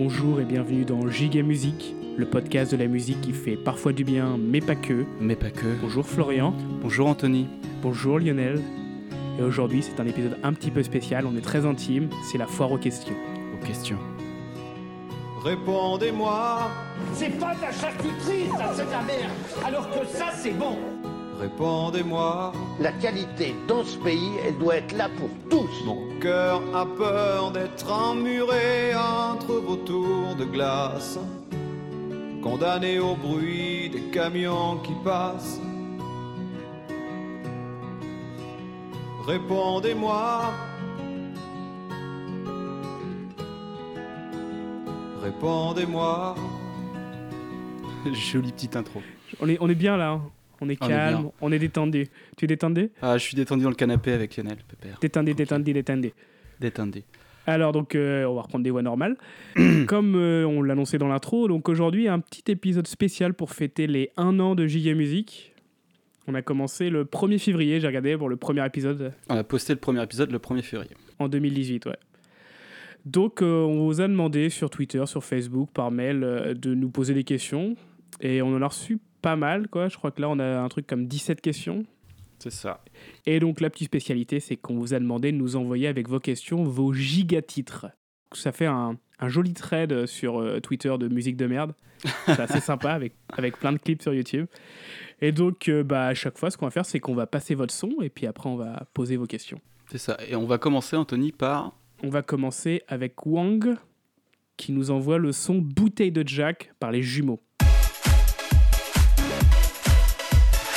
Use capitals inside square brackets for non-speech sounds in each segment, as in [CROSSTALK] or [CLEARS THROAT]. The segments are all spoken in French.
Bonjour et bienvenue dans Giga Musique, le podcast de la musique qui fait parfois du bien, mais pas que. Mais pas que. Bonjour Florian. Bonjour Anthony. Bonjour Lionel. Et aujourd'hui, c'est un épisode un petit peu spécial, on est très intime, c'est la foire aux questions. Aux questions. Répondez-moi, C'est pas de la charcuterie, ça, c'est de la merde. Alors que ça, c'est bon. Répondez-moi. La qualité dans ce pays, elle doit être là pour tous. Mon cœur a peur d'être emmuré entre vos tours de glace, condamné au bruit des camions qui passent. Répondez-moi. Répondez-moi. Jolie petite intro. On est, on est bien là, hein. On est On est calme, on est détendu. Tu es détendu? Ah, je suis détendu dans le canapé avec Lionel, pépère. Détendu, détendu, détendu. Détendu. Alors donc euh, on va reprendre des voix normales. [CLEARS THROAT] Comme euh, on l'annonçait dans l'intro, donc aujourd'hui un petit épisode spécial pour fêter les 1 an de Giga Musique. On a commencé le 1er février, j'ai regardé pour le premier épisode On a posté le premier épisode le 1er février. en 2018, ouais. Donc euh, on vous a demandé sur Twitter, sur Facebook, par mail de nous poser des questions et on en a reçu pas mal quoi. Je crois que là on a un truc comme 17 questions. C'est ça. Et donc la petite spécialité, c'est qu'on vous a demandé de nous envoyer avec vos questions vos gigatitres. Ça fait un, un joli thread sur euh, Twitter de musique de merde. C'est assez [LAUGHS] sympa avec, avec plein de clips sur YouTube. Et donc euh, bah, à chaque fois, ce qu'on va faire, c'est qu'on va passer votre son et puis après on va poser vos questions. C'est ça. Et on va commencer, Anthony, par. On va commencer avec Wang qui nous envoie le son Bouteille de Jack par les jumeaux.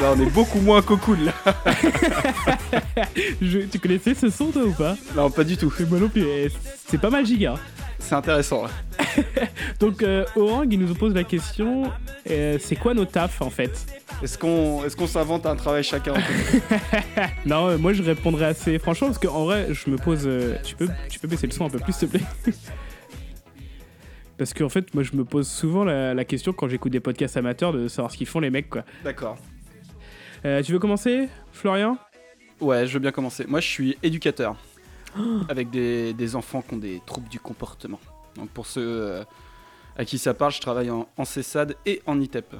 ben, on est beaucoup moins cocoon là. [LAUGHS] Je- tu connaissais ce son toi ou pas? Non, pas du tout. Et Moi non plus, et c'est pas mal giga. C'est intéressant. [LAUGHS] Donc euh, Orang, il nous pose la question, euh, c'est quoi nos tafs en fait? Est-ce qu'on est qu'on s'invente un travail chacun [LAUGHS] Non, euh, moi je répondrais assez franchement parce qu'en vrai, je me pose. euh, tu, peux, tu peux baisser le son un peu plus, s'il te plaît? Parce qu'en fait, moi je me pose souvent la, la question quand j'écoute des podcasts amateurs de savoir ce qu'ils font les mecs quoi. D'accord. Euh, tu veux commencer, Florian? Ouais, je veux bien commencer. Moi, je suis éducateur. avec des, des enfants qui ont des troubles du comportement. Donc, pour ceux euh, à qui ça parle, je travaille en, en CESAD et en ITEP.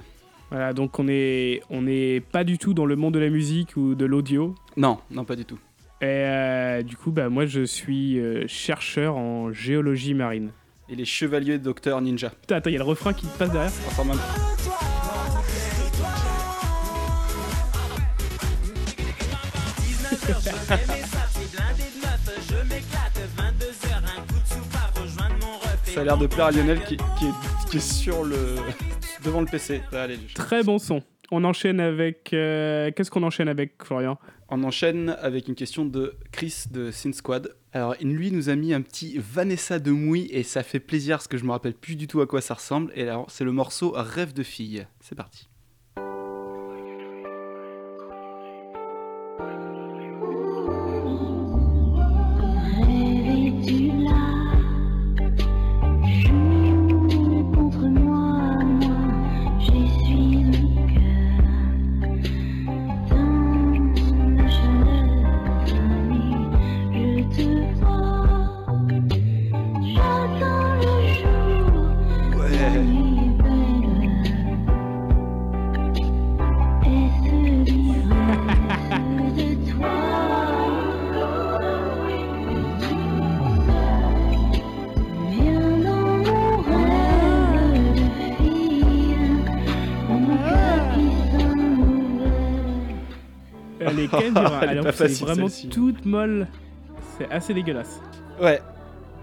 Voilà, donc on est, on est pas du tout dans le monde de la musique ou de l'audio? Non, non, pas du tout. Et euh, du coup, bah, moi je suis euh, chercheur en géologie marine. Et les chevaliers docteurs ninja. Putain, attends, il y a le refrain qui passe derrière. Ça a l'air de plaire à Lionel qui, qui est, qui est sur le devant le PC. Allez, je- Très bon son. On enchaîne avec. euh, Qu'est-ce qu'on enchaîne avec, Florian? On enchaîne avec une question de Chris de Sin Squad. Alors, lui nous a mis un petit Vanessa de Mouille et ça fait plaisir parce que je me rappelle plus du tout à quoi ça ressemble. Et alors, c'est le morceau Rêve de fille. C'est parti. Est pas vraiment toute molle. C'est assez dégueulasse. Ouais.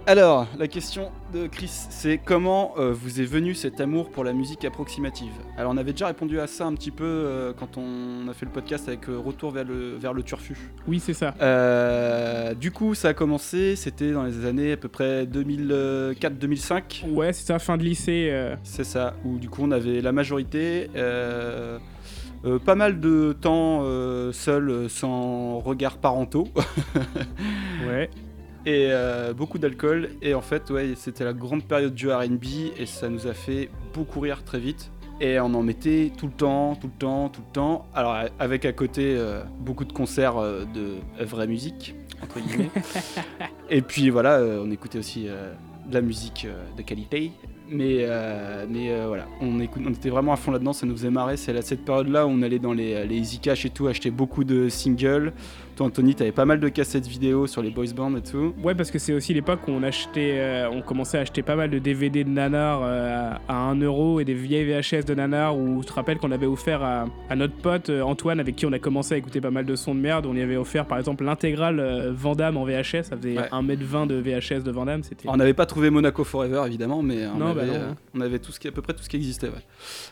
Alors, la question de Chris, c'est comment euh, vous est venu cet amour pour la musique approximative? Alors, on avait déjà répondu à ça un petit peu euh, quand on a fait le podcast avec euh, Retour vers le, vers le Turfu. Oui, c'est ça. Du coup, ça a commencé, c'était dans les années à peu près 2004-2005. Ouais, c'est ça, fin de lycée. C'est ça, où du coup on avait la majorité, euh, pas mal de temps euh, seul, euh, sans regard parentaux, [LAUGHS] Ouais. et euh, beaucoup d'alcool. Et en fait, ouais, c'était la grande période du RB, et ça nous a fait beaucoup rire très vite. Et on en mettait tout le temps, tout le temps, tout le temps. Alors avec à côté beaucoup de concerts de vraie musique, entre guillemets. [LAUGHS] et puis voilà, on écoutait aussi de la musique de qualité. Mais, euh, euh, voilà, on, était vraiment à fond là-dedans, ça nous faisait marrer. C'est à cette période-là où on allait dans les, les Easy Cash et tout, acheter beaucoup de singles. Toi, Anthony, t'avais pas mal de cassettes vidéo sur les boys bands et tout. Ouais, parce que c'est aussi l'époque où on achetait, euh, on commençait à acheter pas mal de DVD de nanar euh, à 1 euro et des vieilles VHS de nanar où je te rappelle qu'on avait offert à, à notre pote euh, Antoine avec qui on a commencé à écouter pas mal de sons de merde. On y avait offert par exemple l'intégrale euh, Vandame en VHS, ça faisait Ouais. 1m20 de VHS de Vandame, c'était. On n'avait pas trouvé Monaco Forever évidemment, mais on, Non, bah non, on avait tout ce qui, à peu près tout ce qui existait. ouais.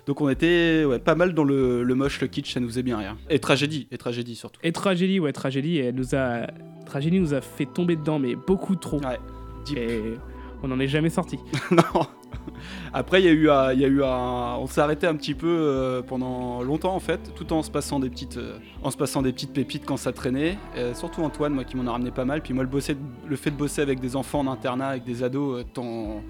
Donc on était pas mal dans le, le moche, le kitsch, ça nous faisait bien rire. Et tragédie, et tragédie surtout. Et Tragédie, ouais, Tragédie, elle nous a, Tragédie nous a fait tomber dedans, mais beaucoup trop. Ouais. Et on n'en est jamais sorti. [LAUGHS] non. [LAUGHS] Après, il y a eu, il y a eu on s'est arrêté un petit peu euh, pendant longtemps en fait, tout en se passant des petites, euh, en se passant des petites pépites quand ça traînait. Euh, surtout Antoine, moi qui m'en a ramené pas mal. Puis moi, le, bosser, le fait de bosser avec des enfants en internat, avec des ados, euh, t'en,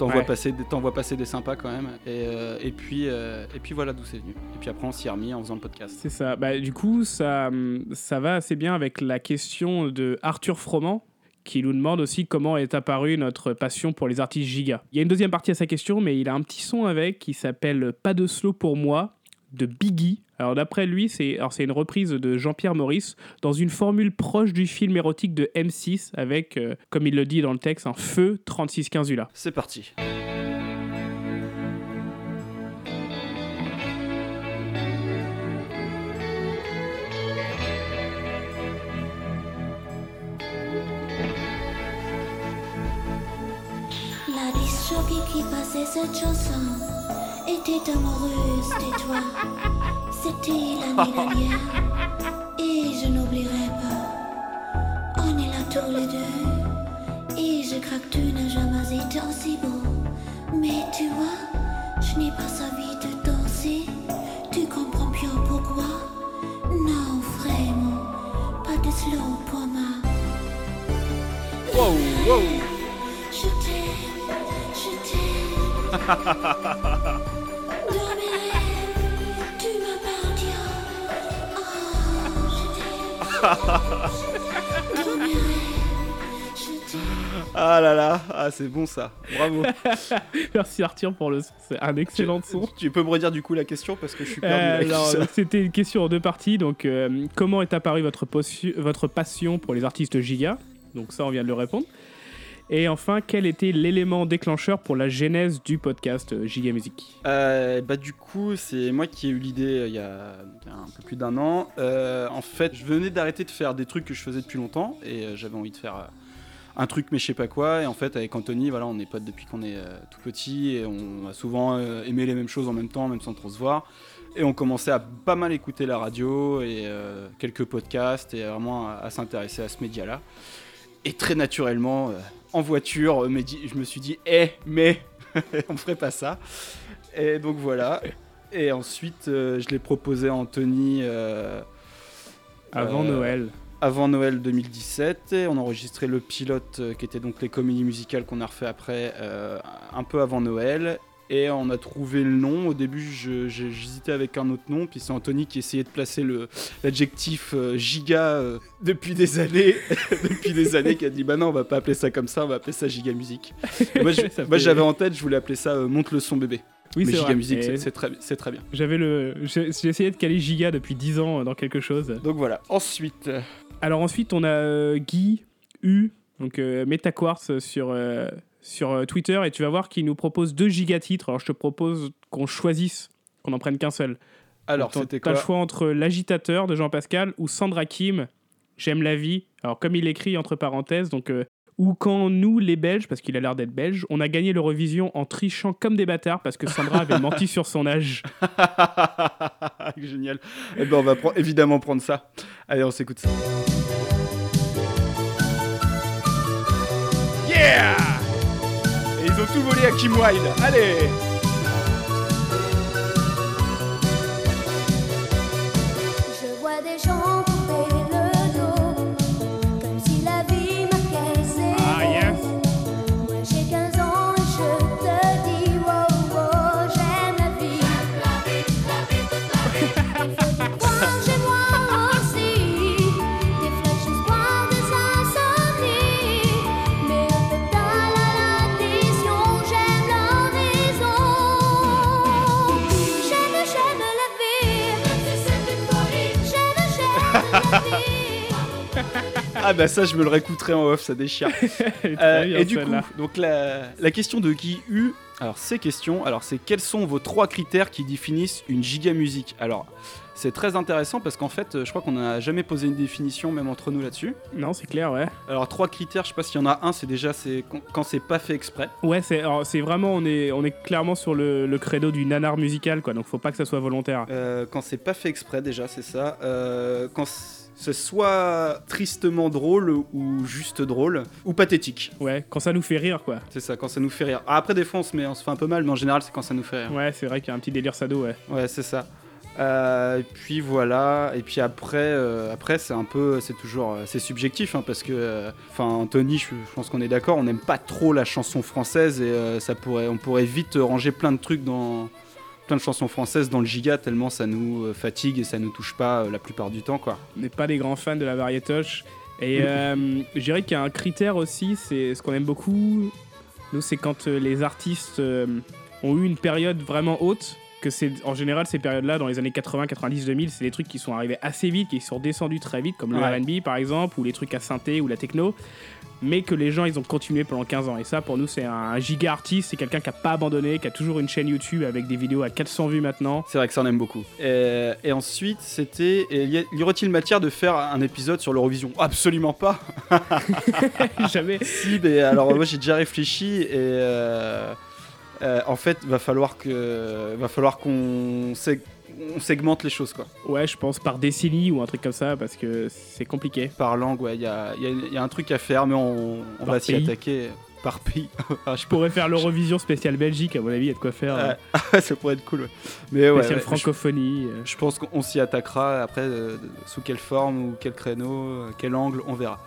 Ouais. vois passer, vois passer des sympas quand même. Et, euh, et puis, euh, et puis voilà d'où c'est venu. Et puis après, on s'y est remis en faisant le podcast. C'est ça. Bah, du coup, ça, ça va assez bien avec la question de Arthur Froment, qui nous demande aussi comment est apparue notre passion pour les artistes giga. Il y a une deuxième partie à sa question, mais il a un petit son avec qui s'appelle Pas de slow pour moi de Biggie. Alors d'après lui, c'est une reprise de Jean-Pierre Maurice dans une formule proche du film érotique de M6 avec, euh, comme il le dit dans le texte, un feu 3615 ULA. C'est parti. La disjockey qui passait cette chanson était amoureuse de toi. C'était l'année dernière et je n'oublierai pas. On est là tous les deux et je craque tu n'as jamais été aussi beau. Mais tu vois, je n'ai pas envie de danser. Tu comprends bien pourquoi? Non, vraiment, pas de slow pour moi. [LAUGHS] Ah là là, ah, c'est bon ça. Bravo. [LAUGHS] Merci Arthur pour le son, c'est un excellent son. tu peux me redire du coup la question parce que je suis perdu. Euh. C'était une question en deux parties. Donc, euh, comment est apparue votre, votre passion pour les artistes giga Donc, ça, on vient de le répondre. Et enfin, quel était l'élément déclencheur pour la genèse du podcast euh, Giga Music Euh, bah du coup, c'est moi qui ai eu l'idée euh, il y, a un peu plus d'un an. En fait, je venais d'arrêter de faire des trucs que je faisais depuis longtemps et j'avais envie de faire un truc mais je sais pas quoi. Et en fait, avec Anthony, voilà, on est potes depuis qu'on est tout petit et on a souvent aimé les mêmes choses en même temps, même sans trop se voir. Et on commençait à pas mal écouter la radio et quelques podcasts et vraiment à, s'intéresser à ce média-là. Et très naturellement, en voiture, euh, dit- je me suis dit, eh, mais [LAUGHS] on ferait pas ça. Et donc voilà. [LAUGHS] Et ensuite, euh, je l'ai proposé à Anthony euh, Avant Euh, Noël. avant Noël 2017. Et on a enregistré le pilote qui était donc les comédies musicales qu'on a refait après, un peu avant Noël. Et on a trouvé le nom. Au début, j'hésitais avec un autre nom. Puis c'est Anthony qui essayait de placer l'adjectif euh, giga euh, depuis des années. [LAUGHS] depuis des années, qui a dit Bah non, on va pas appeler ça comme ça, on va appeler ça giga musique. Et [LAUGHS] moi, fait- j'avais en tête, je voulais appeler ça euh, Monte le son bébé. Oui, Mais c'est giga vrai. musique, c'est- très, très bien. J'avais le, j'ai essayé de caler Giga depuis 10 ans dans quelque chose. Donc voilà. Ensuite. Alors ensuite, on a Guy U, donc euh, MetaQuartz sur, euh, sur euh, Twitter, et tu vas voir qu'il nous propose deux gigatitres. Alors je te propose qu'on choisisse, qu'on en prenne qu'un seul. Alors, T'as- c'était T'as quoi le choix entre L'agitateur de Jean-Pascal ou Sandra Kim, J'aime la vie. Alors comme il écrit entre parenthèses, donc euh, Ou quand nous, les Belges, parce qu'il a l'air d'être belge, on a gagné l'Eurovision en trichant comme des bâtards parce que Sandra avait [LAUGHS] menti sur son âge. [LAUGHS] Génial. Eh ben, on va évidemment prendre ça. Allez, on s'écoute ça. Yeah ils ont tout volé à Kim Wilde. Allez Ah bah ça, je me le réécouterai en off, ça déchire. [LAUGHS] Euh, et du coup, donc la, la question de Guy U, alors ces questions, alors c'est quels sont vos trois critères qui définissent une giga musique Alors c'est très intéressant parce qu'en fait, je crois qu'on n'a jamais posé une définition même entre nous là-dessus. Non, c'est clair, ouais. Alors trois critères, je sais pas s'il y en a un, c'est déjà c'est quand, c'est pas fait exprès. Ouais, c'est alors, c'est vraiment, on est, on est clairement sur le, le credo du nanar musical, quoi. Donc faut pas que ça soit volontaire. Euh, quand c'est pas fait exprès déjà, c'est ça. Euh, quand c'est soit tristement drôle ou juste drôle ou pathétique. Ouais, quand ça nous fait rire, quoi. C'est ça, quand ça nous fait rire. Ah, après des fois on se, met, on se fait un peu mal, mais en général c'est quand ça nous fait rire. Ouais, c'est vrai qu'il y a un petit délire sado, ouais. Ouais, c'est ça. Euh, et puis voilà, et puis après, euh, après c'est un peu, c'est toujours, euh, c'est subjectif, hein, parce que, euh, enfin, Anthony, je, je pense qu'on est d'accord, on n'aime pas trop la chanson française et euh, ça pourrait, on pourrait vite ranger plein de trucs dans, plein de chansons françaises dans le giga tellement ça nous euh, fatigue et ça nous touche pas euh, la plupart du temps, quoi. On n'est pas des grands fans de la variétoche. Et euh, je dirais qu'il y a un critère aussi, c'est ce qu'on aime beaucoup. Nous, c'est quand euh, les artistes euh, ont eu une période vraiment haute. Que c'est en général ces périodes-là, dans les années 80, 90, 2000, c'est des trucs qui sont arrivés assez vite, qui sont descendus très vite, comme le Ouais. R&B par exemple, ou les trucs à synthé ou la techno, mais que les gens ils ont continué pendant 15 ans. Et ça, pour nous, c'est un giga artiste, c'est quelqu'un qui a pas abandonné, qui a toujours une chaîne YouTube avec des vidéos à 400 vues maintenant. C'est vrai que ça en aime beaucoup. Et, et ensuite, c'était, y, aurait-il matière de faire un épisode sur l'Eurovision? Absolument pas. [LAUGHS] [LAUGHS] Jamais. Si, mais alors moi j'ai déjà réfléchi et euh, euh, en fait va falloir que va falloir qu'on on segmente les choses quoi. Ouais, je pense par décennie ou un truc comme ça, parce que c'est compliqué. Par langue, ouais, il y a, il y a- il y a un truc à faire, mais on, va s'y attaquer par pays. [LAUGHS] Ah, je pourrais faire l'Eurovision spéciale Belgique, à mon avis, il y a de quoi faire. Ouais, euh, [LAUGHS] ça pourrait être cool. ouais. Mais ouais, spéciale ouais, francophonie. euh. je, je pense qu'on s'y attaquera après euh, sous quelle forme ou quel créneau, euh, quel angle, on verra.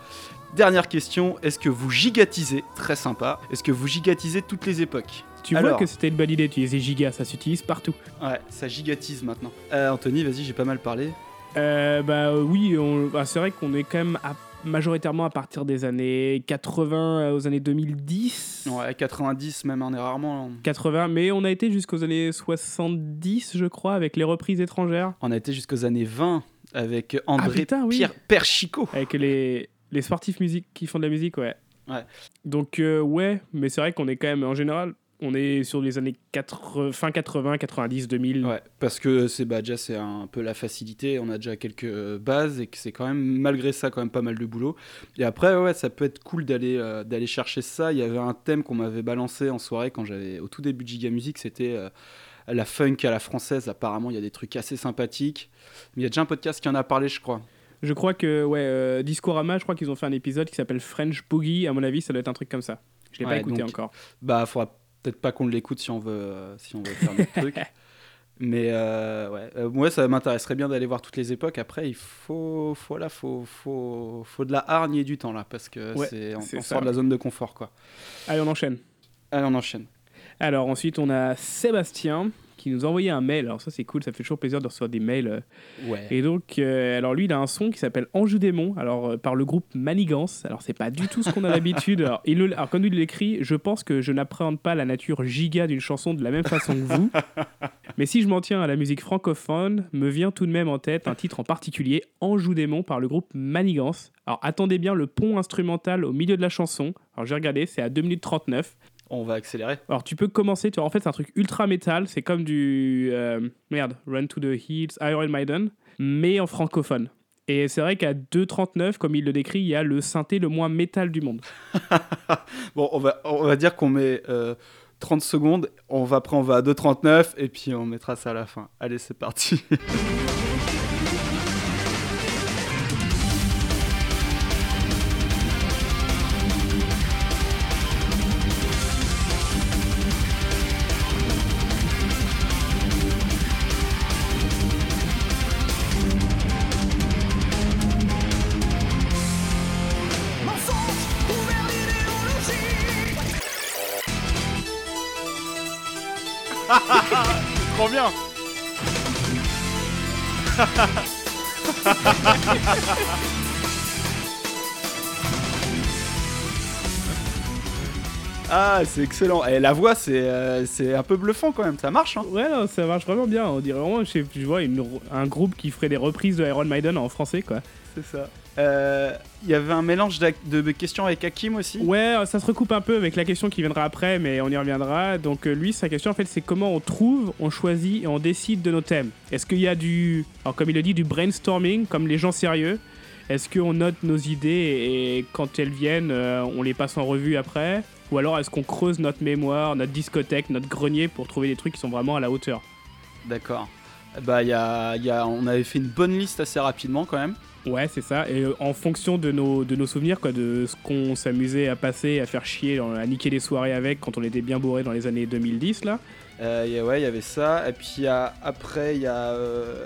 Dernière question, est-ce que vous gigatisez Très sympa. Est-ce que vous gigatisez toutes les époques? Tu Alors. vois que c'était une bonne idée d'utiliser Giga, ça s'utilise partout. Ouais, ça gigatise maintenant. Euh, Anthony, vas-y, j'ai pas mal parlé. Euh, bah euh, oui, bah, c'est vrai qu'on est quand même à- majoritairement à partir des années 80 aux années 2010. Ouais, 90 même, on est rarement. 80, mais on a été jusqu'aux années 70, je crois, avec les reprises étrangères, On a été jusqu'aux années 20 avec André Ah, putain, oui. Pierre Perchico. avec les, les sportifs musique qui font de la musique, ouais. Ouais. Donc, euh, ouais, mais c'est vrai qu'on est quand même, en général, on est sur les années 80, fin 80, 90, 2000. Ouais, parce que c'est bah, déjà c'est un peu la facilité, on a déjà quelques bases et que c'est quand même malgré ça quand même pas mal de boulot. Et après ouais, ça peut être cool d'aller euh, d'aller chercher ça. Il y avait un thème qu'on m'avait balancé en soirée quand j'avais au tout début de Giga Music, c'était euh, la funk à la française. Apparemment, il y a des trucs assez sympathiques. Mais il y a déjà un podcast qui en a parlé, je crois. Je crois que, ouais, euh, Discorama, je crois qu'ils ont fait un épisode qui s'appelle French Boogie. À mon avis, ça doit être un truc comme ça. Je l'ai pas écouté donc- encore. Bah, faudra peut-être pas qu'on l'écoute si on veut euh, si on veut faire notre truc. [LAUGHS] Mais euh, ouais, Euh, moi ça m'intéresserait bien d'aller voir toutes les époques. Après, il faut, faut là, faut, faut, faut de la hargne et du temps là, parce que Ouais, c'est on, sort de la zone de confort quoi. Allez, on enchaîne. Allez, on enchaîne. Alors ensuite, on a Sébastien qui nous a envoyé un mail. Alors ça, c'est cool, ça fait toujours plaisir de recevoir des mails. euh. Ouais. Et donc, euh, alors lui, il a un son qui s'appelle Anjou Démon, alors euh, par le groupe Manigance. Alors c'est pas du tout ce qu'on a l'habitude. Alors, il le- alors, comme il l'écrit, je pense que je n'appréhende pas la nature giga d'une chanson de la même façon que vous. [LAUGHS] Mais si je m'en tiens à la musique francophone, me vient tout de même en tête un titre en particulier, Anjou Démon par le groupe Manigance. Alors attendez bien le pont instrumental au milieu de la chanson. Alors j'ai regardé, c'est à 2 minutes 39. On va accélérer. Alors tu peux commencer, tu vois, en fait c'est un truc ultra métal, c'est comme du... euh, merde, Run to the Hills, Iron Maiden, mais en francophone. Et c'est vrai qu'à 2.39, comme il le décrit, il y a le synthé le moins métal du monde. [LAUGHS] Bon, on va, on va dire qu'on met euh, 30 secondes, on va, après on va à 2.39 et puis on mettra ça à la fin. Allez, c'est parti. [LAUGHS] Ah, c'est excellent. Et la voix, c'est euh, c'est un peu bluffant quand même. Ça marche, hein Ouais, non, ça marche vraiment bien. On dirait vraiment, je, vois une- un groupe qui ferait des reprises de Iron Maiden en français, quoi. C'est ça. Euh, Il y avait un mélange de, questions avec Hakim aussi. Ouais, ça se recoupe un peu avec la question qui viendra après, mais on y reviendra. Donc euh, lui, sa question en fait, c'est comment on trouve, on choisit et on décide de nos thèmes. Est-ce qu'il y a du, alors comme il le dit, du brainstorming, comme les gens sérieux? Est-ce qu'on note nos idées et, quand elles viennent, euh, on les passe en revue après Ou alors est-ce qu'on creuse notre mémoire, notre discothèque, notre grenier pour trouver des trucs qui sont vraiment à la hauteur? D'accord. Bah, y a, y a- on avait fait une bonne liste assez rapidement quand même. Ouais, c'est ça. Et euh, en fonction de nos, de nos souvenirs, quoi, de ce qu'on s'amusait à passer, à faire chier, à niquer des soirées avec quand on était bien bourré dans les années 2010, là. Euh, y a- ouais, il y avait ça. Et puis il y a- après, il y a euh,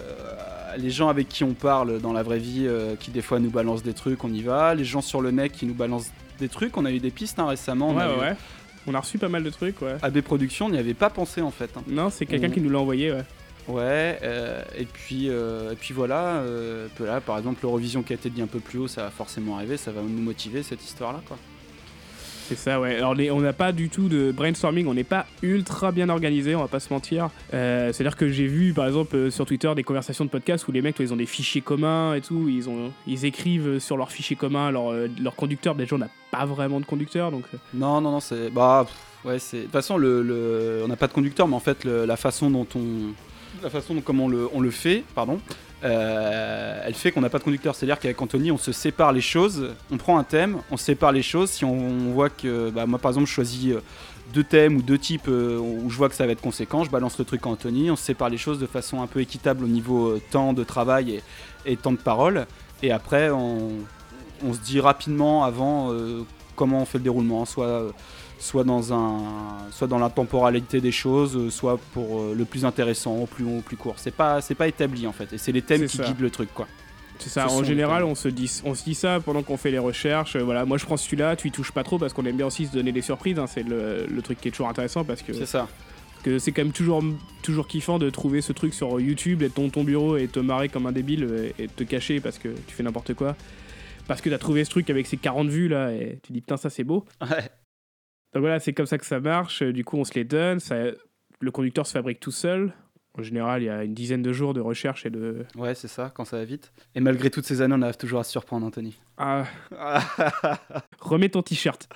les gens avec qui on parle dans la vraie vie euh, qui des fois nous balancent des trucs, on y va. Les gens sur le net qui nous balancent des trucs. On a eu des pistes hein, récemment. On ouais, a ouais, eu ouais. On a reçu pas mal de trucs, ouais. AB Productions, on n'y avait pas pensé en fait. hein. Non, c'est quelqu'un On- qui nous l'a envoyé, ouais. Ouais, euh, et puis euh, et puis voilà, euh, là, par exemple l'Eurovision qui a été dit un peu plus haut, ça va forcément arriver, ça va nous motiver cette histoire-là, quoi. C'est ça, ouais. Alors, les- on n'a pas du tout de brainstorming, on n'est pas ultra bien organisé, on va pas se mentir. Euh, C'est-à-dire que j'ai vu, par exemple, euh, sur Twitter, des conversations de podcasts où les mecs, toi, ils ont des fichiers communs et tout, ils, ont, ils écrivent sur leurs fichiers communs leur, euh, leur conducteur. Déjà, on n'a pas vraiment de conducteur, donc. euh, Non, non, non, c'est bah pff, ouais, c'est de toute façon le, le- on n'a pas de conducteur, mais en fait le- la façon dont on la façon dont on le, on le fait, pardon, euh, elle fait qu'on n'a pas de conducteur. C'est-à-dire qu'avec Anthony, on se sépare les choses, on prend un thème, on sépare les choses. Si on, voit que, bah, moi par exemple, je choisis euh, deux thèmes ou deux types euh, où je vois que ça va être conséquent, je balance le truc à Anthony, on se sépare les choses de façon un peu équitable au niveau temps de travail et, temps de parole. Et après, on, se dit rapidement avant comment on fait le déroulement, soit, dans un, soit dans la temporalité des choses, euh, soit pour euh, le plus intéressant, au plus long, au plus court. C'est pas, c'est pas établi en fait, et c'est les thèmes qui ça. guident le truc quoi. C'est ça, Ce en général, on se, dit, on se dit ça pendant qu'on fait les recherches. euh, voilà, moi je prends celui-là, tu y touches pas trop parce qu'on aime bien aussi se donner des surprises. hein, c'est le, le truc qui est toujours intéressant parce que C'est ça. que c'est quand même toujours, toujours kiffant de trouver ce truc sur YouTube, être dans ton bureau et te marrer comme un débile et te cacher parce que tu fais n'importe quoi. Parce que t'as trouvé ce truc avec ses 40 vues là et tu dis putain, ça c'est beau. Ouais. Donc voilà, c'est comme ça que ça marche. Du coup, on se les donne. Ça, le conducteur se fabrique tout seul. En général, il y a une dizaine de jours de recherche et de. Ouais, c'est ça, quand ça va vite. Et malgré toutes ces années, on arrive toujours à se surprendre, Anthony. Ah, [LAUGHS] remets ton t-shirt.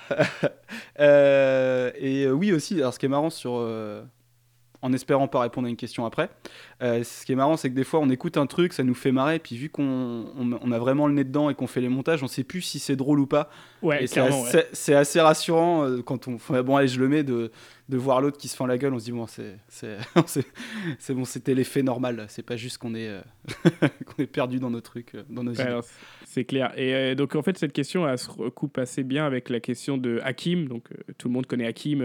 Euh, et euh, oui aussi, alors ce qui est marrant sur... euh, en espérant pas répondre à une question après, euh, ce qui est marrant c'est que des fois on écoute un truc, ça nous fait marrer, puis vu qu'on on- on a vraiment le nez dedans et qu'on fait les montages, on sait plus si c'est drôle ou pas. Ouais, c'est ouais. assez, rassurant euh, quand on... enfin, bon allez, je le mets, de, de voir l'autre qui se fend la gueule, on se dit bon c'est [LAUGHS] bon, c'était l'effet normal, c'est pas juste qu'on est, euh, [LAUGHS] qu'on est perdu dans nos trucs, dans nos Ouais, c'est clair. Et euh, donc en fait cette question elle se recoupe assez bien avec la question de Hakim. Donc tout le monde connaît Hakim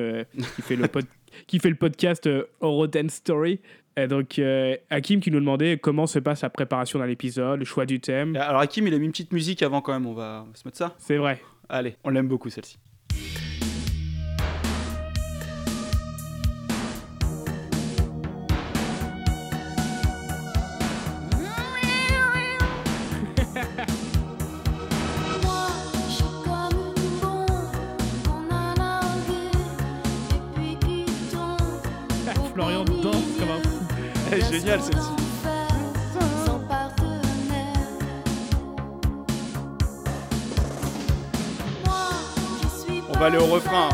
qui fait le pod- [LAUGHS] qui fait le podcast euh, Oroten Story. Et donc euh, Hakim qui nous demandait comment se passe la préparation d'un épisode, le choix du thème. Alors Hakim il a mis une petite musique avant quand même, on va, on va se mettre ça C'est vrai. Allez, on l'aime beaucoup celle-ci. Est géniale celle-ci. On va aller au refrain,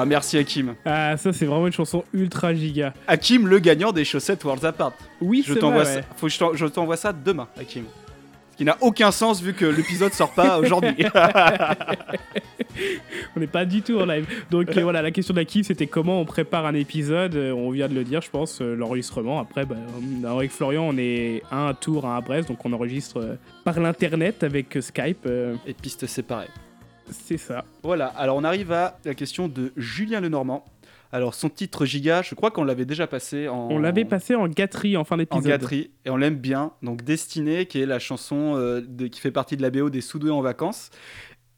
Ah, merci Hakim. Ah, ça, c'est vraiment une chanson ultra giga. Hakim, le gagnant des chaussettes Worlds Apart. Oui, Je c'est t'envoie vrai, ça. Faut que je t'en- je t'envoie ça demain, Hakim. Ce qui n'a aucun sens vu que l'épisode sort pas [LAUGHS] aujourd'hui. [LAUGHS] On n'est pas du tout en live. Donc euh, voilà, la question kiff, c'était comment on prépare un épisode. Euh, on vient de le dire, je pense, euh, l'enregistrement. Après, bah, avec Florian, on est un à Tours, un à Brest, donc on enregistre euh, par l'internet avec euh, Skype. euh, Et pistes séparées. C'est ça. Voilà, alors on arrive à la question de Julien Lenormand. Alors son titre giga, je crois qu'on l'avait déjà passé en... On l'avait passé en gâterie en fin en d'épisode. gâterie et on l'aime bien. Donc Destinée, qui est la chanson euh, de- qui fait partie de la BO des Soudoués en vacances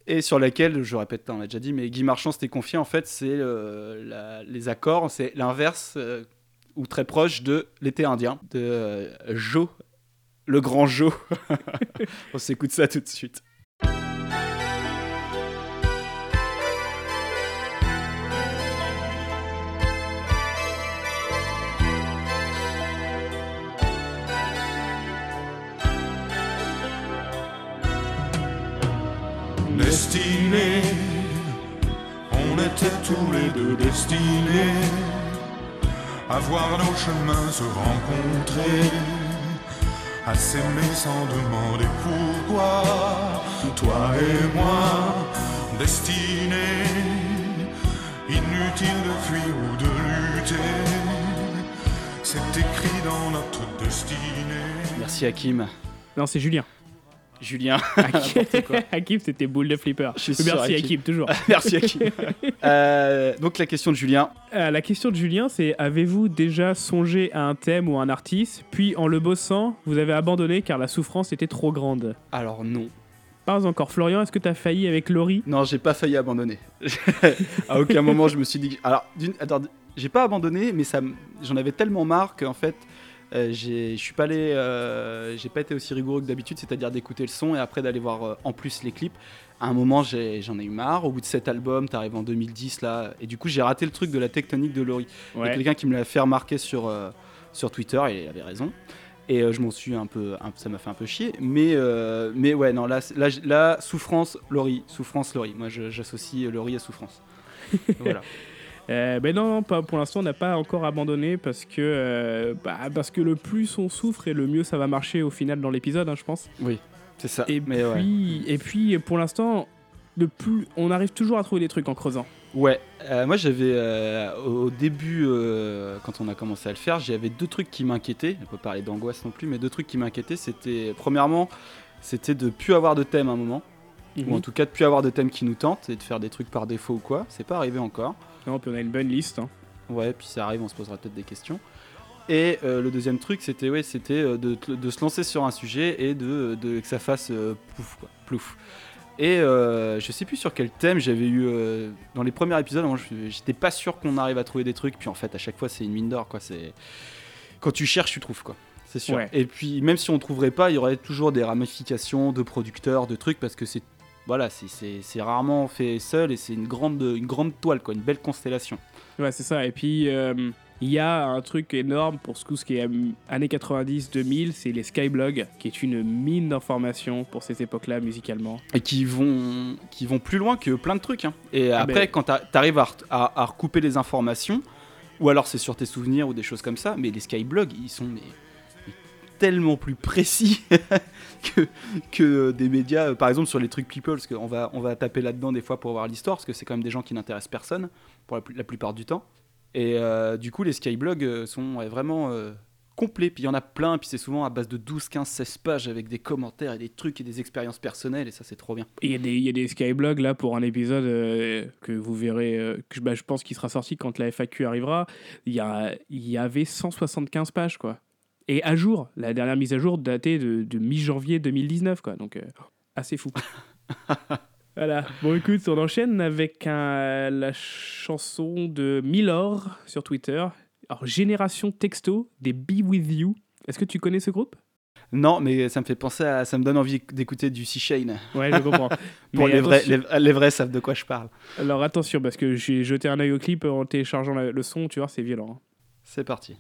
et sur laquelle, je répète, on l'a déjà dit, mais Guy Marchand s'était confié. En fait, c'est euh, la- les accords, c'est l'inverse euh, ou très proche de l'été indien de Joe, le grand Joe. [LAUGHS] on s'écoute ça tout de suite. Destinés, on était tous les deux destinés à voir nos chemins se rencontrer, à s'aimer sans demander pourquoi. Toi et moi, destinés, inutile de fuir ou de lutter, c'est écrit dans notre destinée. Merci Hakim. Non, c'est Julien. Julien. [LAUGHS] Hakim, [LAUGHS] c'était boule de flipper. Je suis Merci. Hakim, toujours. [LAUGHS] Merci Hakim. Euh, donc la question de Julien. Euh, la question de Julien, c'est avez-vous déjà songé à un thème ou un artiste, puis en le bossant, vous avez abandonné car la souffrance était trop grande? Alors non. Pas encore. Florian, est-ce que tu as failli avec Laurie? Non, j'ai pas failli abandonner. à aucun moment je me suis dit. Alors, attends, j'ai pas abandonné, mais ça, j'en avais tellement marre qu'en fait, euh, j'ai, je suis pas allé, euh, j'ai pas été aussi rigoureux que d'habitude, c'est-à-dire d'écouter le son et après d'aller voir euh, en plus les clips. À un moment, j'ai- j'en ai, eu marre. Au bout de cet album, t'arrives en 2010 là, et du coup, j'ai raté le truc de la tectonique de Laurie. Il y a quelqu'un qui me l'a fait remarquer sur, euh, sur Twitter et il avait raison. Et euh, je m'en suis un peu, un- ça m'a fait un peu chier. Mais, euh, mais ouais, non, là, là, j- là, souffrance, Laurie, souffrance, Laurie. Moi, je- j'associe Laurie à souffrance. [LAUGHS] voilà. Euh, ben non, non, pas, pour l'instant, on n'a pas encore abandonné parce que, euh, bah, parce que le plus on souffre et le mieux ça va marcher au final dans l'épisode, hein, je pense. Oui, c'est ça. Et, mais ouais. puis, et puis, pour l'instant, le plus, on arrive toujours à trouver des trucs en creusant. Ouais, euh, moi j'avais euh, au début, euh, quand on a commencé à le faire, j'avais deux trucs qui m'inquiétaient. On peut pas parler d'angoisse non plus, mais deux trucs qui m'inquiétaient, c'était premièrement, c'était de plus avoir de thème à un moment, ou en tout cas de plus avoir de thème qui nous tente et de faire des trucs par défaut ou quoi. C'est pas arrivé encore. Puis on a une bonne liste. hein. Ouais, puis ça arrive, on se posera peut-être des questions. Et euh, le deuxième truc, c'était ouais, c'était euh, de, de se lancer sur un sujet et de, de- que ça fasse euh, pouf, quoi, plouf. Et euh, je sais plus sur quel thème j'avais eu dans les premiers épisodes. Moi, j'étais pas sûr qu'on arrive à trouver des trucs. Puis en fait, à chaque fois, c'est une mine d'or, quoi. C'est quand tu cherches, tu trouves, quoi. C'est sûr. Ouais. Et puis même si on trouverait pas, il y aurait toujours des ramifications de producteurs, de trucs, parce que c'est voilà, c'est- rarement fait seul et c'est une grande, une grande toile, quoi, une belle constellation. Ouais, c'est ça. Et puis, euh, il y a un truc énorme pour ce qui est euh, années 90-2000, c'est les Skyblogs, qui est une mine d'informations pour ces époques-là musicalement. et qui vont, qui vont plus loin que plein de trucs. hein. Et Ah après, ben. quand t'a- t'arrives à, re- à, à recouper les informations, ou alors c'est sur tes souvenirs ou des choses comme ça, mais les skyblogs, ils sont mais tellement plus précis [LAUGHS] que, que des médias, euh, par exemple sur les trucs people, parce qu'on va, on va taper là-dedans des fois pour voir l'histoire, parce que c'est quand même des gens qui n'intéressent personne, pour la, plupart du temps. Et euh, du coup, les skyblogs euh, sont vraiment euh, complets. Puis il y en a plein, puis c'est souvent à base de 12, 15, 16 pages avec des commentaires et des trucs et des expériences personnelles, et ça c'est trop bien. Il y, y a des Skyblogs là pour un épisode euh, que vous verrez, euh, bah, je pense qu'il sera sorti quand la FAQ arrivera. Il y, y avait 175 pages quoi. Et à jour, la dernière mise à jour datée de, de mi-janvier 2019 quoi. Donc euh, assez fou. [LAUGHS] voilà. Bon écoute, on enchaîne avec un- la chanson de Milor sur Twitter. Alors Génération Texto des Be With You. Est-ce que tu connais ce groupe? Non, mais ça me fait penser à. Ça me donne envie d'écouter du Sea Shane. Ouais, je comprends. [LAUGHS] Pour Mais les vrais, les, les vrais savent de quoi je parle. Alors attention, parce que j'ai jeté un œil au clip en téléchargeant la- le son, tu vois, c'est violent. hein. C'est parti.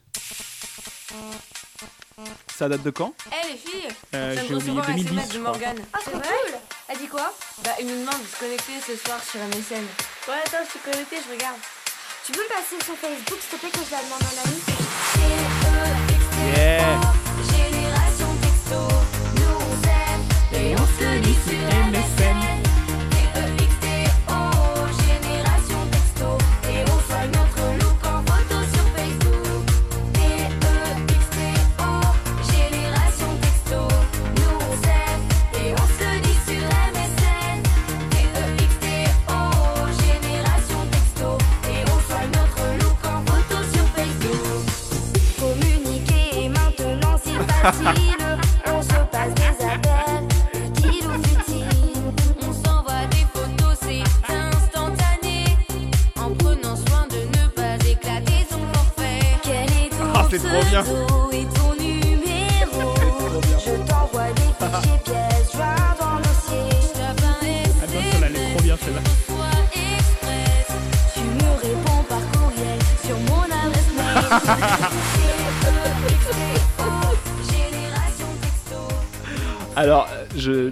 Ça date de quand Eh les filles Euh, j'ai de oublié recevoir un 2010, SMS je de crois. Morgane. Ah, trop cool Elle dit quoi Bah, il nous demande de se connecter ce soir sur MSN. Ouais, attends, je suis connecté, je regarde. Tu peux me passer son Facebook, s'il te plaît, que je la demande en ami Yeah. Génération texto, nous on s'aime et on se dit sur